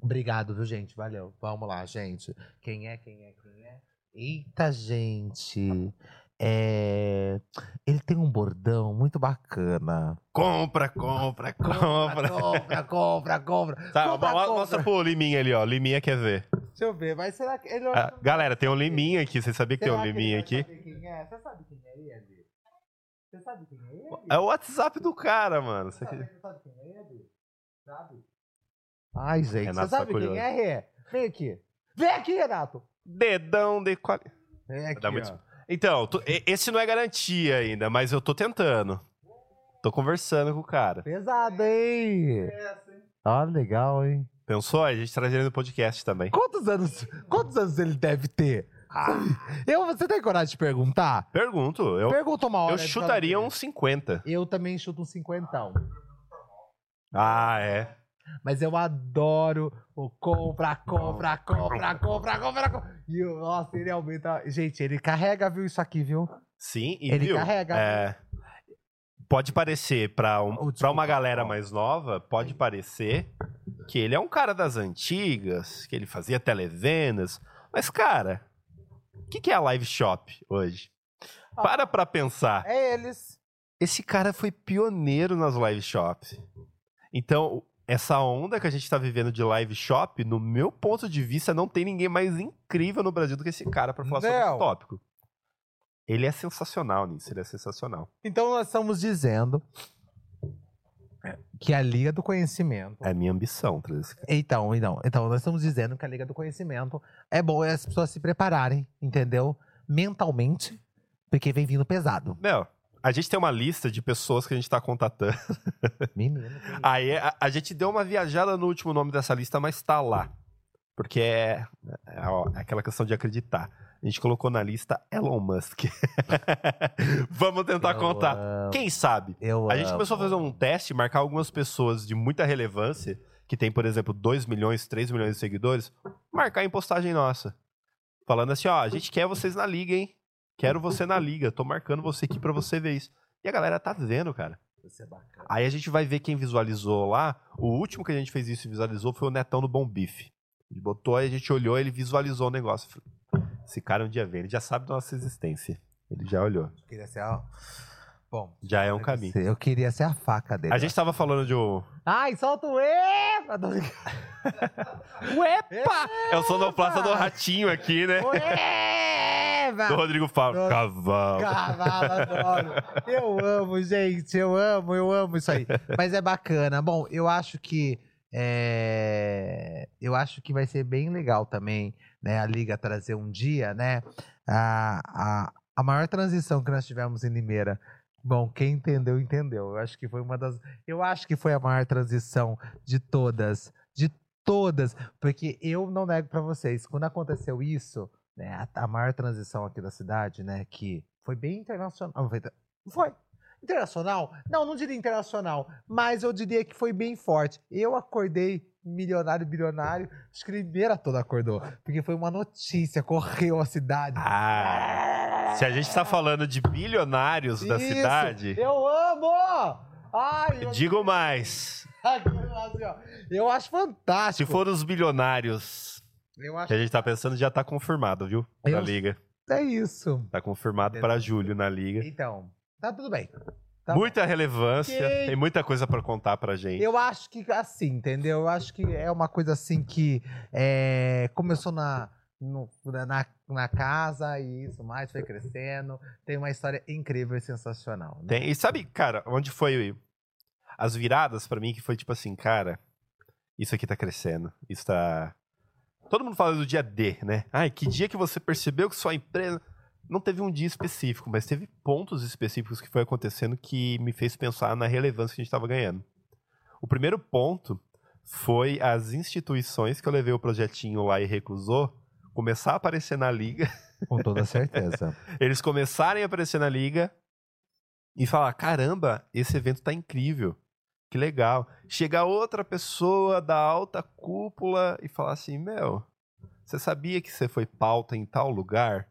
Obrigado, viu, gente? Valeu. Vamos lá, gente. Quem é, quem é, quem é? Eita, gente. É... Ele tem um bordão muito bacana. Compra, compra, compra. compra, compra, compra. Tá, compra, compra. mostra pro Liminha ali, ó. Liminha quer ver. Deixa eu ver, mas será que ele Ah, galera, tem um Liminha aqui. Você sabia que tem Será um que ele Liminha aqui? quem é? Você sabe quem é ele? Você sabe quem é ele? É o WhatsApp do cara, mano. Você sabe, você sabe quem é ele? Sabe? Ai, gente, Renato você tá sabe quem é? Vem aqui. Vem aqui, Renato. Dedão de qualidade. Vem aqui, Dá muito- ó. Então, esse não é garantia ainda, mas eu tô tentando. Tô conversando com o cara. Pesado, hein? Ó, legal, hein? Pensou? A gente traz ele no podcast também. Quantos anos, quantos anos ele deve ter? Eu, você tem coragem de perguntar? Pergunto. Eu, Pergunta uma hora. eu chutaria uns 50. vez. Eu também chuto um cinquentão. Ah, é. Mas eu adoro o compra, compra, compra, compra, compra, compra. E, o- nossa, ele aumenta. Gente, ele carrega, viu, isso aqui, viu? Sim, e Ele viu? carrega. É, pode parecer, pra, um, Oh, pra uma galera mais nova, pode parecer que ele é um cara das antigas, que ele fazia televendas. Mas, cara, o que, que é a live shop hoje? Ah. Para pra pensar. É eles. Esse cara foi pioneiro nas live shops. Então, essa onda que a gente tá vivendo de live shop, no meu ponto de vista, não tem ninguém mais incrível no Brasil do que esse cara pra falar sobre Não. esse tópico. Ele é sensacional nisso, ele é sensacional. Então nós estamos dizendo que a Liga do Conhecimento. É a minha ambição trazer esse cara. Então, então, então, nós estamos dizendo que a Liga do Conhecimento é bom as pessoas se prepararem, entendeu? Mentalmente, porque vem vindo pesado. Meu, a gente tem uma lista de pessoas que a gente tá contatando. Menino. Aí a, a gente deu uma viajada no último nome dessa lista, mas tá lá. Porque é, é ó, aquela questão de acreditar. A gente colocou na lista Elon Musk. Vamos tentar Eu contar. amo, Quem sabe? eu A gente amo. começou a fazer um teste, marcar algumas pessoas de muita relevância, que tem, por exemplo, 2 milhões, 3 milhões de seguidores, marcar em postagem nossa. Falando assim, ó, a gente quer vocês na liga, hein? Quero você na liga, tô marcando você aqui pra você ver isso. E a galera tá vendo, cara. Isso é bacana. Aí a gente vai ver quem visualizou lá. O último que a gente fez isso e visualizou foi o Netão do Bom Bife. Ele botou, aí a gente olhou, ele visualizou o negócio. Esse cara um dia vem, ele já sabe da nossa existência. Ele já olhou. Eu queria ser a... Bom, Já é um caminho. eu queria ser a faca dele. A gente tava falando de um. Ai, solta o epa! Uepa! É o sonoplasta do ratinho aqui, né? O epa! Do Rodrigo Fábio. Do- Cavalo. Cavalo, adoro. Eu amo, gente. Eu amo, eu amo isso aí. Mas é bacana. Bom, eu acho que. é, Eu acho que vai ser bem legal também, né? A Liga trazer um dia, né? A, a, a maior transição que nós tivemos em Limeira. Bom, quem entendeu, entendeu. Eu acho que foi uma das. Eu acho que foi a maior transição de todas. De todas. Porque eu não nego pra vocês, quando aconteceu isso, né, a, a maior transição aqui da cidade, né, que foi bem internacional. Foi, foi internacional? Não, não diria internacional, mas eu diria que foi bem forte. Eu acordei milionário, bilionário, acho que Limeira toda acordou, porque foi uma notícia, correu a cidade. Ah, se a gente tá falando de bilionários da Isso, cidade, Eu amo! Ai, eu, digo mais. assim, eu acho fantástico. Se for os bilionários eu acho que a gente tá pensando, já tá confirmado, viu? Eu- liga. é isso. Tá confirmado para julho na liga. Então, tá tudo bem. Tá bom. muita relevância, tem muita coisa pra contar pra gente. Eu acho que assim, entendeu? Eu acho que é uma coisa assim que é, começou na, no- na, na casa e isso mais, foi crescendo. Tem uma história incrível e sensacional. né? Tem- e sabe, cara, onde foi as viradas pra mim que foi tipo assim, cara, isso aqui tá crescendo. Isso tá Todo mundo fala do dia D, né? Ai, que dia que você percebeu que sua empresa não teve um dia específico, mas teve pontos específicos que foi acontecendo que me fez pensar na relevância que a gente tava ganhando. O primeiro ponto foi as instituições que eu levei o projetinho lá e recusou começar a aparecer na liga Com toda certeza. eles começarem a aparecer na liga e falar: caramba, esse evento tá incrível. Que legal. Chegar outra pessoa da alta cúpula e falar assim: meu, você sabia que você foi pauta em tal lugar?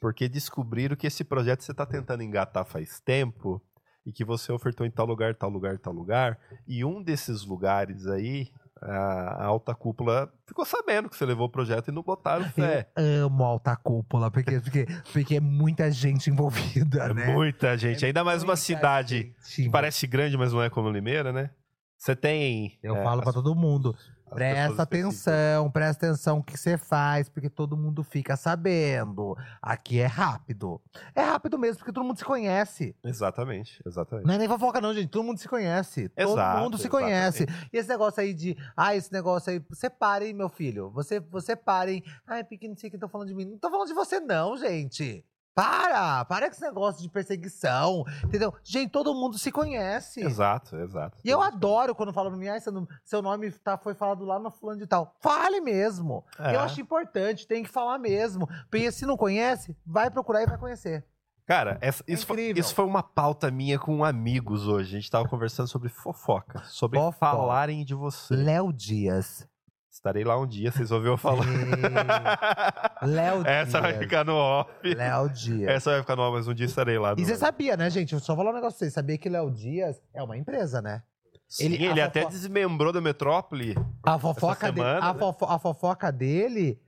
Porque descobriram que esse projeto você está tentando engatar faz tempo e que você ofertou em tal lugar, tal lugar, tal lugar. E um desses lugares aí, a alta cúpula ficou sabendo que você levou o projeto e não botaram fé. Eu amo a alta cúpula, porque, porque, porque é muita gente envolvida, É né? muita gente. É Ainda mais uma cidade gente que parece grande, mas não é como Limeira, né? Você tem. Eu é, falo pra as- todo mundo. As Presta atenção, presta atenção o que você faz, porque todo mundo fica sabendo. Aqui é rápido. É rápido mesmo, porque todo mundo se conhece. Exatamente, exatamente. Não é nem fofoca, não, gente. Todo mundo se conhece. todo Exato, mundo se exatamente. conhece. E esse negócio aí de. Ah, esse negócio aí. Hein, meu filho. Você, você pare, hein. Ai, sei quem tá falando de mim. Não tô falando de você, não, gente. Para! Para com esse negócio de perseguição. Entendeu? Gente, todo mundo se conhece. Exato, exato. E eu adoro quando falam pra mim, ah, seu, nome- seu nome tá, foi falado lá no fulano de tal. Fale mesmo. É. Eu acho importante, tem que falar mesmo. Porque se não conhece, vai procurar e vai conhecer. Cara, essa- isso, foi, É isso foi uma pauta minha com amigos hoje. A gente tava conversando sobre fofoca, sobre Fofoca. falarem de você. Léo Dias. Estarei lá um dia, vocês ouviram falar. Léo Essa vai Dias. ficar no off. Léo Dias. Essa vai ficar no off, mas um dia estarei lá. E você sabia, né, gente? Eu só vou falar um negócio pra vocês. Sabia que Léo Dias é uma empresa, né? Sim, ele- ele, até desmembrou da metrópole. A fofoca, dele, semana, a, né? fofo- a fofoca dele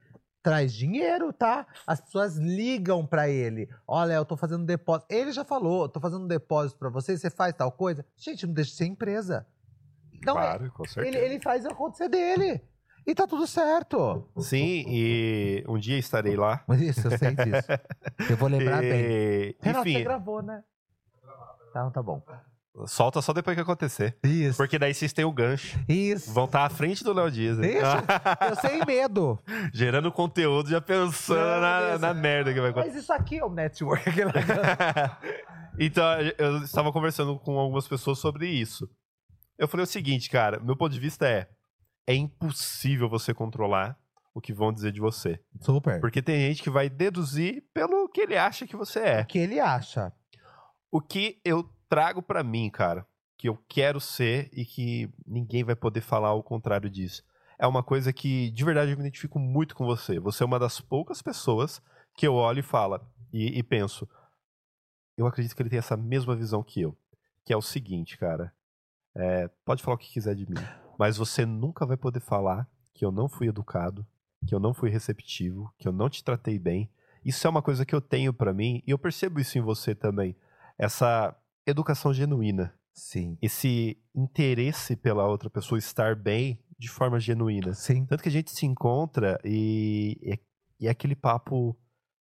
traz dinheiro, tá? As pessoas ligam pra ele. Olha, eu tô fazendo depósito. Ele já falou, tô fazendo depósito pra você, você faz tal coisa. Gente, não deixa de ser empresa. Não, claro, com ele, certeza. ele faz acontecer dele. E tá tudo certo. Sim, e um dia estarei lá. Isso, eu sei disso. Eu vou lembrar bem. E, Renato, você enfim, gravou, né? Então tá bom. solta só depois que acontecer. Isso. Porque daí vocês têm o gancho. Isso. Vão estar à frente do Léo Dias. Isso. Eu sem medo. Gerando conteúdo, já pensando Não, na, na merda que vai acontecer. Mas isso aqui é o network. Então, eu estava conversando com algumas pessoas sobre isso. Eu falei o seguinte, cara, meu ponto de vista é: é impossível você controlar o que vão dizer de você. Super. Porque tem gente que vai deduzir pelo que ele acha que você é. O que ele acha? O que eu trago pra mim, cara, que eu quero ser e que ninguém vai poder falar o contrário disso. É uma coisa que, de verdade, eu me identifico muito com você. Você é uma das poucas pessoas que eu olho e falo e, e penso. Eu acredito que ele tem essa mesma visão que eu. Que é o seguinte, cara. é, pode falar o que quiser de mim. Mas você nunca vai poder falar que eu não fui educado, que eu não fui receptivo, que eu não te tratei bem. Isso é uma coisa que eu tenho pra mim e eu percebo isso em você também. Essa educação genuína, Sim. esse interesse pela outra pessoa estar bem de forma genuína. Sim. Tanto que a gente se encontra e, e, e é aquele papo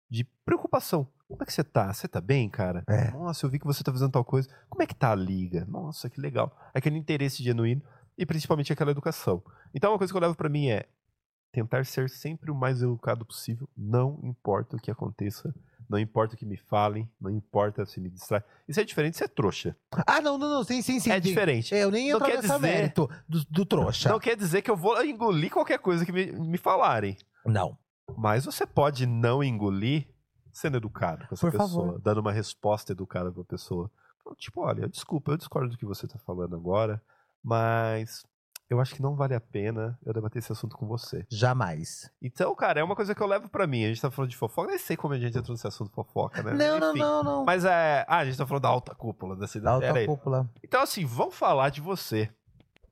de preocupação. Como é que você tá? Você tá bem, cara? É. Nossa, eu vi que você tá fazendo tal coisa. Como é que tá a liga? Nossa, que legal. Aquele interesse genuíno e principalmente aquela educação. Então, uma coisa que eu levo pra mim é tentar ser sempre o mais educado possível, não importa o que aconteça, não importa o que me falem, não importa se me distrai. Isso é diferente de ser trouxa. Ah, não, não, não. Sim, sim, sim. é sim. diferente. Eu nem entro nessa dizer- mérito do, do trouxa. Não quer dizer que eu vou engolir qualquer coisa que me, me falarem. Não. Mas você pode não engolir sendo educado com essa Por pessoa, favor. dando uma resposta educada pra pessoa. Tipo, olha, desculpa, eu discordo do que você tá falando agora, mas eu acho que não vale a pena eu debater esse assunto com você. Jamais. Então, cara, é uma coisa que eu levo pra mim. A gente tá falando de fofoca, nem sei como a gente entrou nesse assunto fofoca, né? Não, não, Enfim. não, não. Mas é. Ah, a gente tá falando da alta cúpula da Da cidade. alta Era aí. cúpula. Então, assim, vamos falar de você.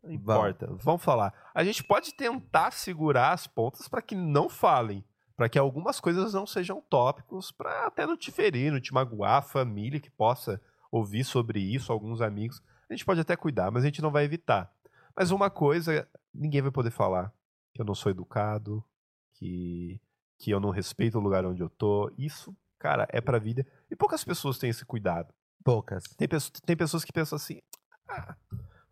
Não importa, vamos falar. A gente pode tentar segurar as pontas para que não falem, para que algumas coisas não sejam tópicos, para até não te ferir, não te magoar, a família que possa ouvir sobre isso, alguns amigos. A gente pode até cuidar, mas a gente não vai evitar. Mas uma coisa, ninguém vai poder falar que eu não sou educado, que que eu não respeito o lugar onde eu tô. Isso, cara, é pra vida. E poucas pessoas têm esse cuidado. Poucas. Tem, tem pessoas que pensam assim: ah,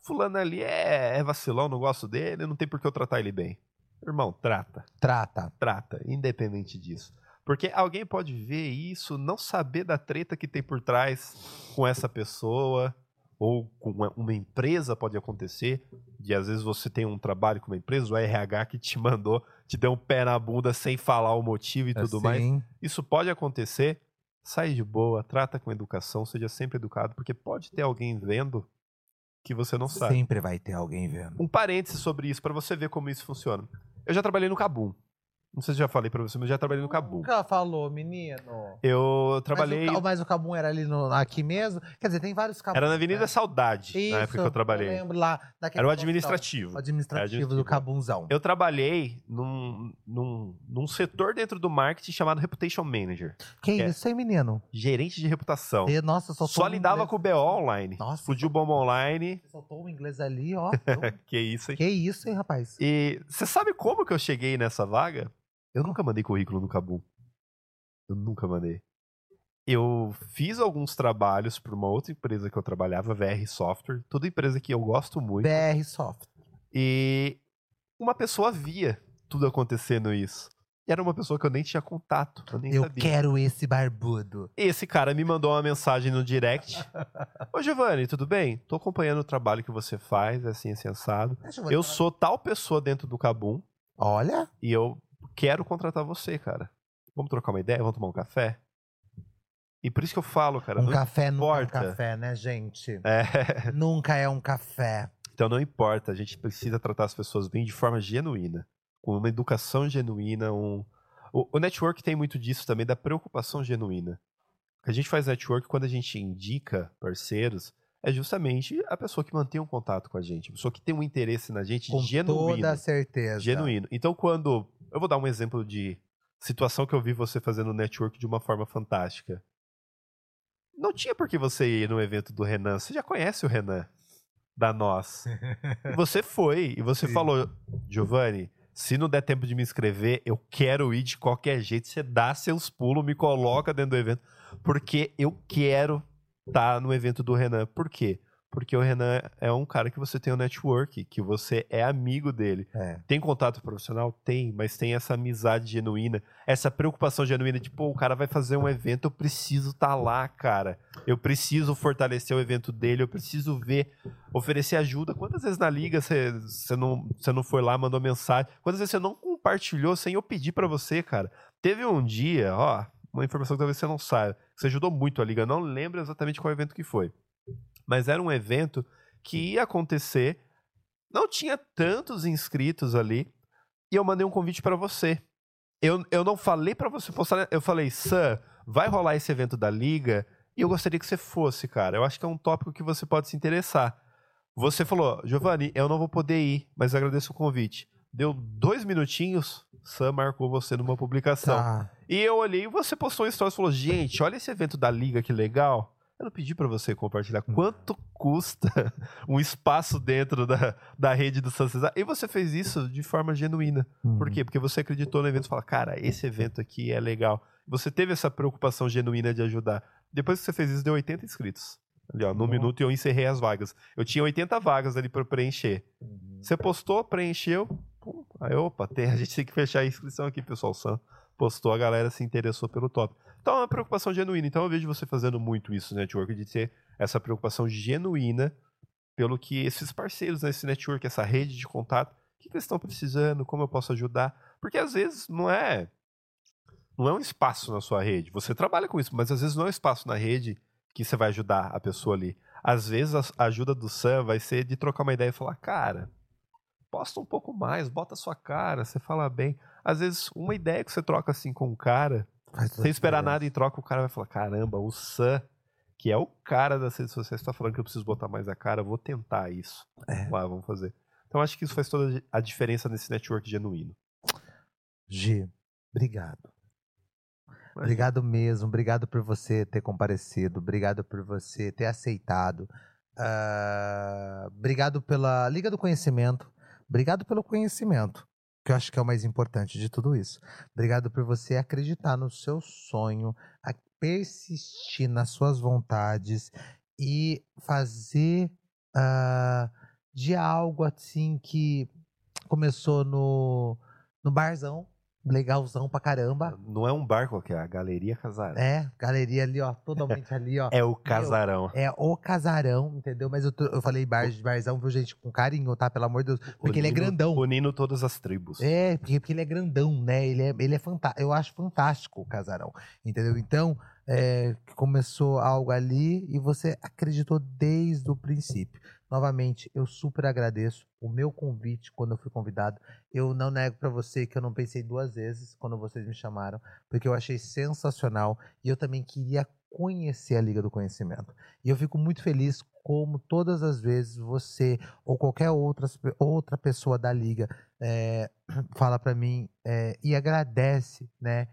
fulano ali é, é vacilão, não gosto dele, não tem por que eu tratar ele bem. Irmão, trata, Trata. trata, independente disso. Porque alguém pode ver isso, não saber da treta que tem por trás com essa pessoa, ou com uma, uma empresa pode acontecer, de às vezes você tem um trabalho com uma empresa, o RH que te mandou, te deu um pé na bunda sem falar o motivo e tudo mais. Assim, Isso pode acontecer. sai de boa, trata com educação, seja sempre educado, porque pode ter alguém vendo que você não sabe. Sempre vai ter alguém vendo. Um parêntese sobre isso, pra você ver como isso funciona. Eu já trabalhei no Cabum. Não sei se eu já falei pra você, mas eu já trabalhei no Cabum. Nunca falou, menino. Eu trabalhei. Mas o, mas o Cabum era ali no, aqui mesmo? Quer dizer, tem vários Cabum. Era na Avenida né? Saudade, Isso, na época que eu trabalhei. lembro lá. daquele Era o administrativo. o administrativo administrativo. do Cabunzão. Eu trabalhei num, num, num setor dentro do marketing chamado Reputation Manager. Que é. isso aí, menino? Gerente de reputação. E, nossa, Só soltou um lidava inglês. com o BO online. Nossa, Fudiu bomba online. você soltou o inglês ali, ó. Que isso, hein? que isso, hein, rapaz? E você sabe como que eu cheguei nessa vaga? Eu nunca mandei currículo no Cabum. Eu nunca mandei. Eu fiz alguns trabalhos para uma outra empresa que eu trabalhava, VR Software, toda empresa que eu gosto muito. BR Soft. E uma pessoa via tudo acontecendo isso. E era uma pessoa que eu nem tinha contato, eu nem Eu sabia. quero esse barbudo. Esse cara me mandou uma mensagem no direct. Ô Giovanni, tudo bem? Tô acompanhando o trabalho que você faz, assim, assim, assado. Deixa eu Eu ver. sou tal pessoa dentro do Cabum Olha, e eu quero contratar você, cara. Vamos trocar uma ideia? Vamos tomar um café? E por isso que eu falo, cara. um não café nunca é um importa. café, né, gente? É, Nunca é um café. então não importa, a gente precisa tratar as pessoas bem de forma genuína, com uma educação genuína, um o, o network tem muito disso também da preocupação genuína. A gente faz network quando a gente indica parceiros, é justamente a pessoa que mantém um contato com a gente, a pessoa que tem um interesse na gente Com genuíno. toda certeza. Genuíno. Então, quando. Eu vou dar um exemplo de situação que eu vi você fazendo network de uma forma fantástica. Não tinha por que você ir no evento do Renan. Você já conhece o Renan da Nós. Você foi e você Sim. falou, Giovanni, se não der tempo de me inscrever, eu quero ir de qualquer jeito. Você dá seus pulos, me coloca dentro do evento. Porque eu quero estar no evento do Renan. Por quê? Porque o Renan é um cara que você tem um network, que você é amigo dele. É. Tem contato profissional? Tem, mas tem essa amizade genuína, essa preocupação genuína de, pô, o cara vai fazer um evento, eu preciso estar lá, cara. Eu preciso fortalecer o evento dele, eu preciso ver, oferecer ajuda. Quantas vezes na liga você você não, você não foi lá, mandou mensagem? Quantas vezes você não compartilhou sem eu pedir pra você, cara? Teve um dia, ó, uma informação que talvez você não saiba, você ajudou muito a liga, eu não lembro exatamente qual evento que foi. Mas era um evento que ia acontecer, não tinha tantos inscritos ali, e eu mandei um convite pra você. Eu, eu não falei pra você postar, eu falei, Sam, vai rolar esse evento da liga e eu gostaria que você fosse, cara. Eu acho que é um tópico que você pode se interessar. Você falou, Giovanni, eu não vou poder ir, mas agradeço o convite. Deu dois minutinhos, Sam marcou você numa publicação. Tá. E eu olhei e você postou uma história e falou: gente, olha esse evento da Liga, que legal. Eu não pedi pra você compartilhar quanto custa um espaço dentro da, da rede do São César. E você fez isso de forma genuína. Por Uhum. quê? Porque você acreditou no evento e falou: cara, esse evento aqui é legal. Você teve essa preocupação genuína de ajudar. Depois que você fez isso, deu 80 inscritos. Ali, ó, no Nossa. minuto eu encerrei as vagas. Eu tinha 80 vagas ali pra preencher. Uhum. Você postou, preencheu. Pum, aí, opa, tem, a gente tem que fechar a inscrição aqui, pessoal. O Sam postou, a galera se interessou pelo top. Então é uma preocupação genuína. Então eu vejo você fazendo muito isso no network, de ter essa preocupação genuína pelo que esses parceiros nesse network, essa rede de contato, o que, que eles estão precisando, como eu posso ajudar. Porque às vezes não é. Não é um espaço na sua rede. Você trabalha com isso, mas às vezes não é um espaço na rede que você vai ajudar a pessoa ali. Às vezes a ajuda do Sam vai ser de trocar uma ideia e falar, cara, posta um pouco mais, bota a sua cara, você fala bem. Às vezes, uma ideia que você troca assim com um cara, sem esperar nada em troca, o cara vai falar: caramba, o Sam, que é o cara das redes sociais, tá falando que eu preciso botar mais a cara, vou tentar isso. É. Lá, vamos fazer. Então acho que isso faz toda a diferença nesse network genuíno. Gi, obrigado. Obrigado mesmo, obrigado por você ter comparecido, obrigado por você ter aceitado. Ah, obrigado pela Liga do Conhecimento, obrigado pelo conhecimento, que eu acho que é o mais importante de tudo isso. Obrigado por você acreditar no seu sonho, persistir nas suas vontades e fazer ah, de algo assim que começou no, no barzão, legalzão pra caramba. Não é um bar qualquer, é a Galeria Casarão. É, galeria ali, ó, totalmente ali, ó. É o casarão. É o casarão, entendeu? Mas eu, tô- eu falei bar, barzão, viu, gente, com carinho, tá? Pelo amor de Deus. Porque ele é Unindo- grandão. Unindo todas as tribos. É, porque, porque ele é grandão, né? Ele é, ele é fantástico. Eu acho fantástico o casarão, entendeu? Então, é, que começou algo ali e você acreditou desde o princípio. Novamente, eu super agradeço o meu convite quando eu fui convidado. Eu não nego para você que eu não pensei duas vezes quando vocês me chamaram, porque eu achei sensacional e eu também queria conhecer a Liga do Conhecimento. E eu fico muito feliz como todas as vezes você ou qualquer outra, outra pessoa da Liga é, fala para mim é, e agradece, né,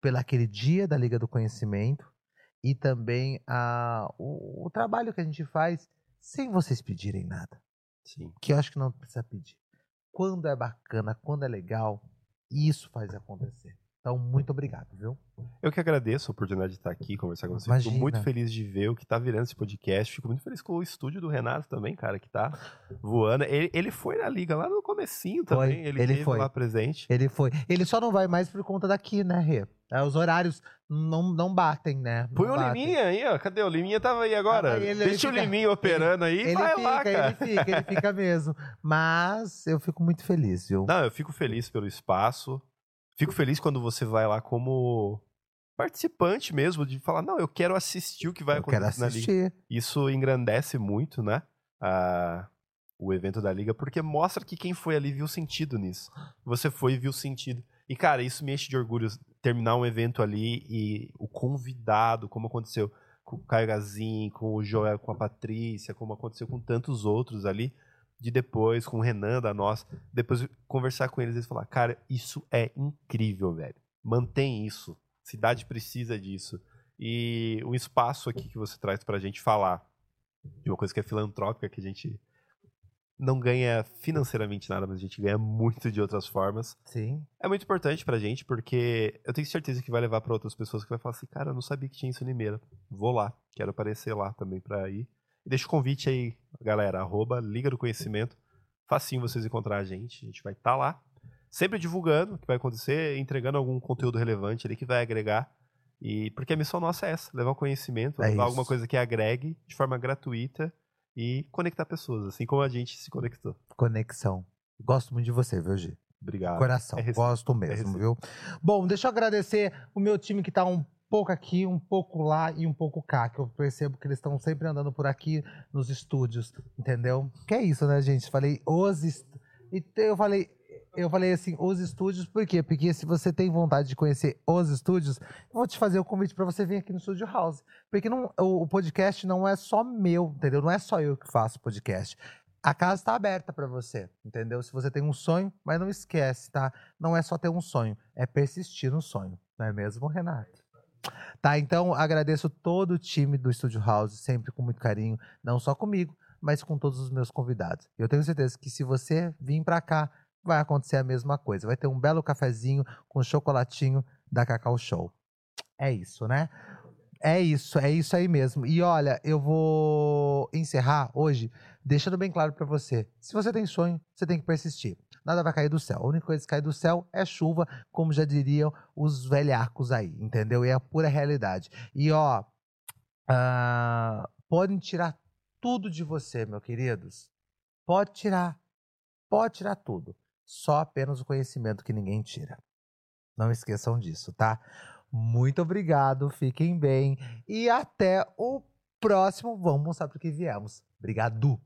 pelo aquele dia da Liga do Conhecimento e também a, o, o trabalho que a gente faz sem vocês pedirem nada. Sim. Que eu acho que não precisa pedir. Quando é bacana, quando é legal, isso faz acontecer. Então, muito obrigado, viu? Eu que agradeço a oportunidade de estar aqui, conversar com você. Imagina. Fico muito feliz de ver o que tá virando esse podcast. Fico muito feliz com o estúdio do Renato também, cara, que tá voando. Ele, ele foi na liga lá no comecinho também. Foi, ele, ele foi. lá presente. Ele foi. Ele só não vai mais por conta daqui, né, Rê? É, os horários não, não batem, né? Põe o. Liminha aí, ó. Cadê? O Liminha tava aí agora. Aí, ele- Deixa ele o fica- Liminha operando aí Ele vai fica, lá, cara. ele fica, ele fica mesmo. Mas eu fico muito feliz, viu? Não, eu fico feliz pelo espaço. Fico feliz quando você vai lá como participante mesmo, de falar, não, eu quero assistir o que vai eu acontecer na liga. Isso engrandece muito, né? a- o evento da liga, porque mostra que quem foi ali viu sentido nisso. Você foi e viu sentido. E, cara, isso me enche de orgulho terminar um evento ali e o convidado, como aconteceu com o Caio Gazin, com o Joel, com a Patrícia, como aconteceu com tantos outros ali, de depois, com o Renan da nossa, depois conversar com eles e falar, cara, isso é incrível, velho. Mantém isso. Cidade precisa disso. E o espaço aqui que você traz pra gente falar de uma coisa que é filantrópica, que a gente não ganha financeiramente nada, mas a gente ganha muito de outras formas. Sim. É muito importante pra gente, porque eu tenho certeza que vai levar pra outras pessoas que vai falar assim, cara, eu não sabia que tinha isso em Limeira. Vou lá, quero aparecer lá também pra ir. E deixa o convite aí, galera, arroba Liga do Conhecimento. Facinho vocês encontrar a gente, a gente vai estar lá. Sempre divulgando o que vai acontecer, entregando algum conteúdo relevante ali que vai agregar. E porque a missão nossa é essa, levar o conhecimento, É levar isso. alguma coisa que agregue de forma gratuita e conectar pessoas, assim como a gente se conectou. Conexão. Gosto muito de você, viu, Gi? Obrigado. Coração. É. Gosto mesmo, recíproco. viu? Bom, deixa eu agradecer o meu time que tá um pouco aqui, um pouco lá e um pouco cá, que eu percebo que eles estão sempre andando por aqui nos estúdios, entendeu? Que é isso, né, gente? Falei os est... e eu falei eu falei assim, os estúdios, por quê? Porque se você tem vontade de conhecer os estúdios, vou te fazer o convite para você vir aqui no Studio House. Porque não, o, o podcast não é só meu, entendeu? Não é só eu que faço podcast. A casa está aberta para você, entendeu? Se você tem um sonho, mas não esquece, tá? Não é só ter um sonho, é persistir no sonho, não é mesmo, Renato? Tá, então agradeço todo o time do Studio House, sempre com muito carinho, não só comigo, mas com todos os meus convidados. Eu tenho certeza que se você vir para cá, vai acontecer a mesma coisa. Vai ter um belo cafezinho com chocolatinho da Cacau Show. É isso, né? É isso, é isso aí mesmo. E olha, eu vou encerrar hoje deixando bem claro para você. Se você tem sonho, você tem que persistir. Nada vai cair do céu. A única coisa que cai do céu é chuva, como já diriam os velhacos aí, entendeu? E é a pura realidade. E ó, ah, podem tirar tudo de você, meus queridos. Pode tirar. Pode tirar tudo. Só apenas o conhecimento que ninguém tira. Não esqueçam disso, tá? Muito obrigado, fiquem bem e até o próximo. Vamos mostrar para que viemos. Obrigado.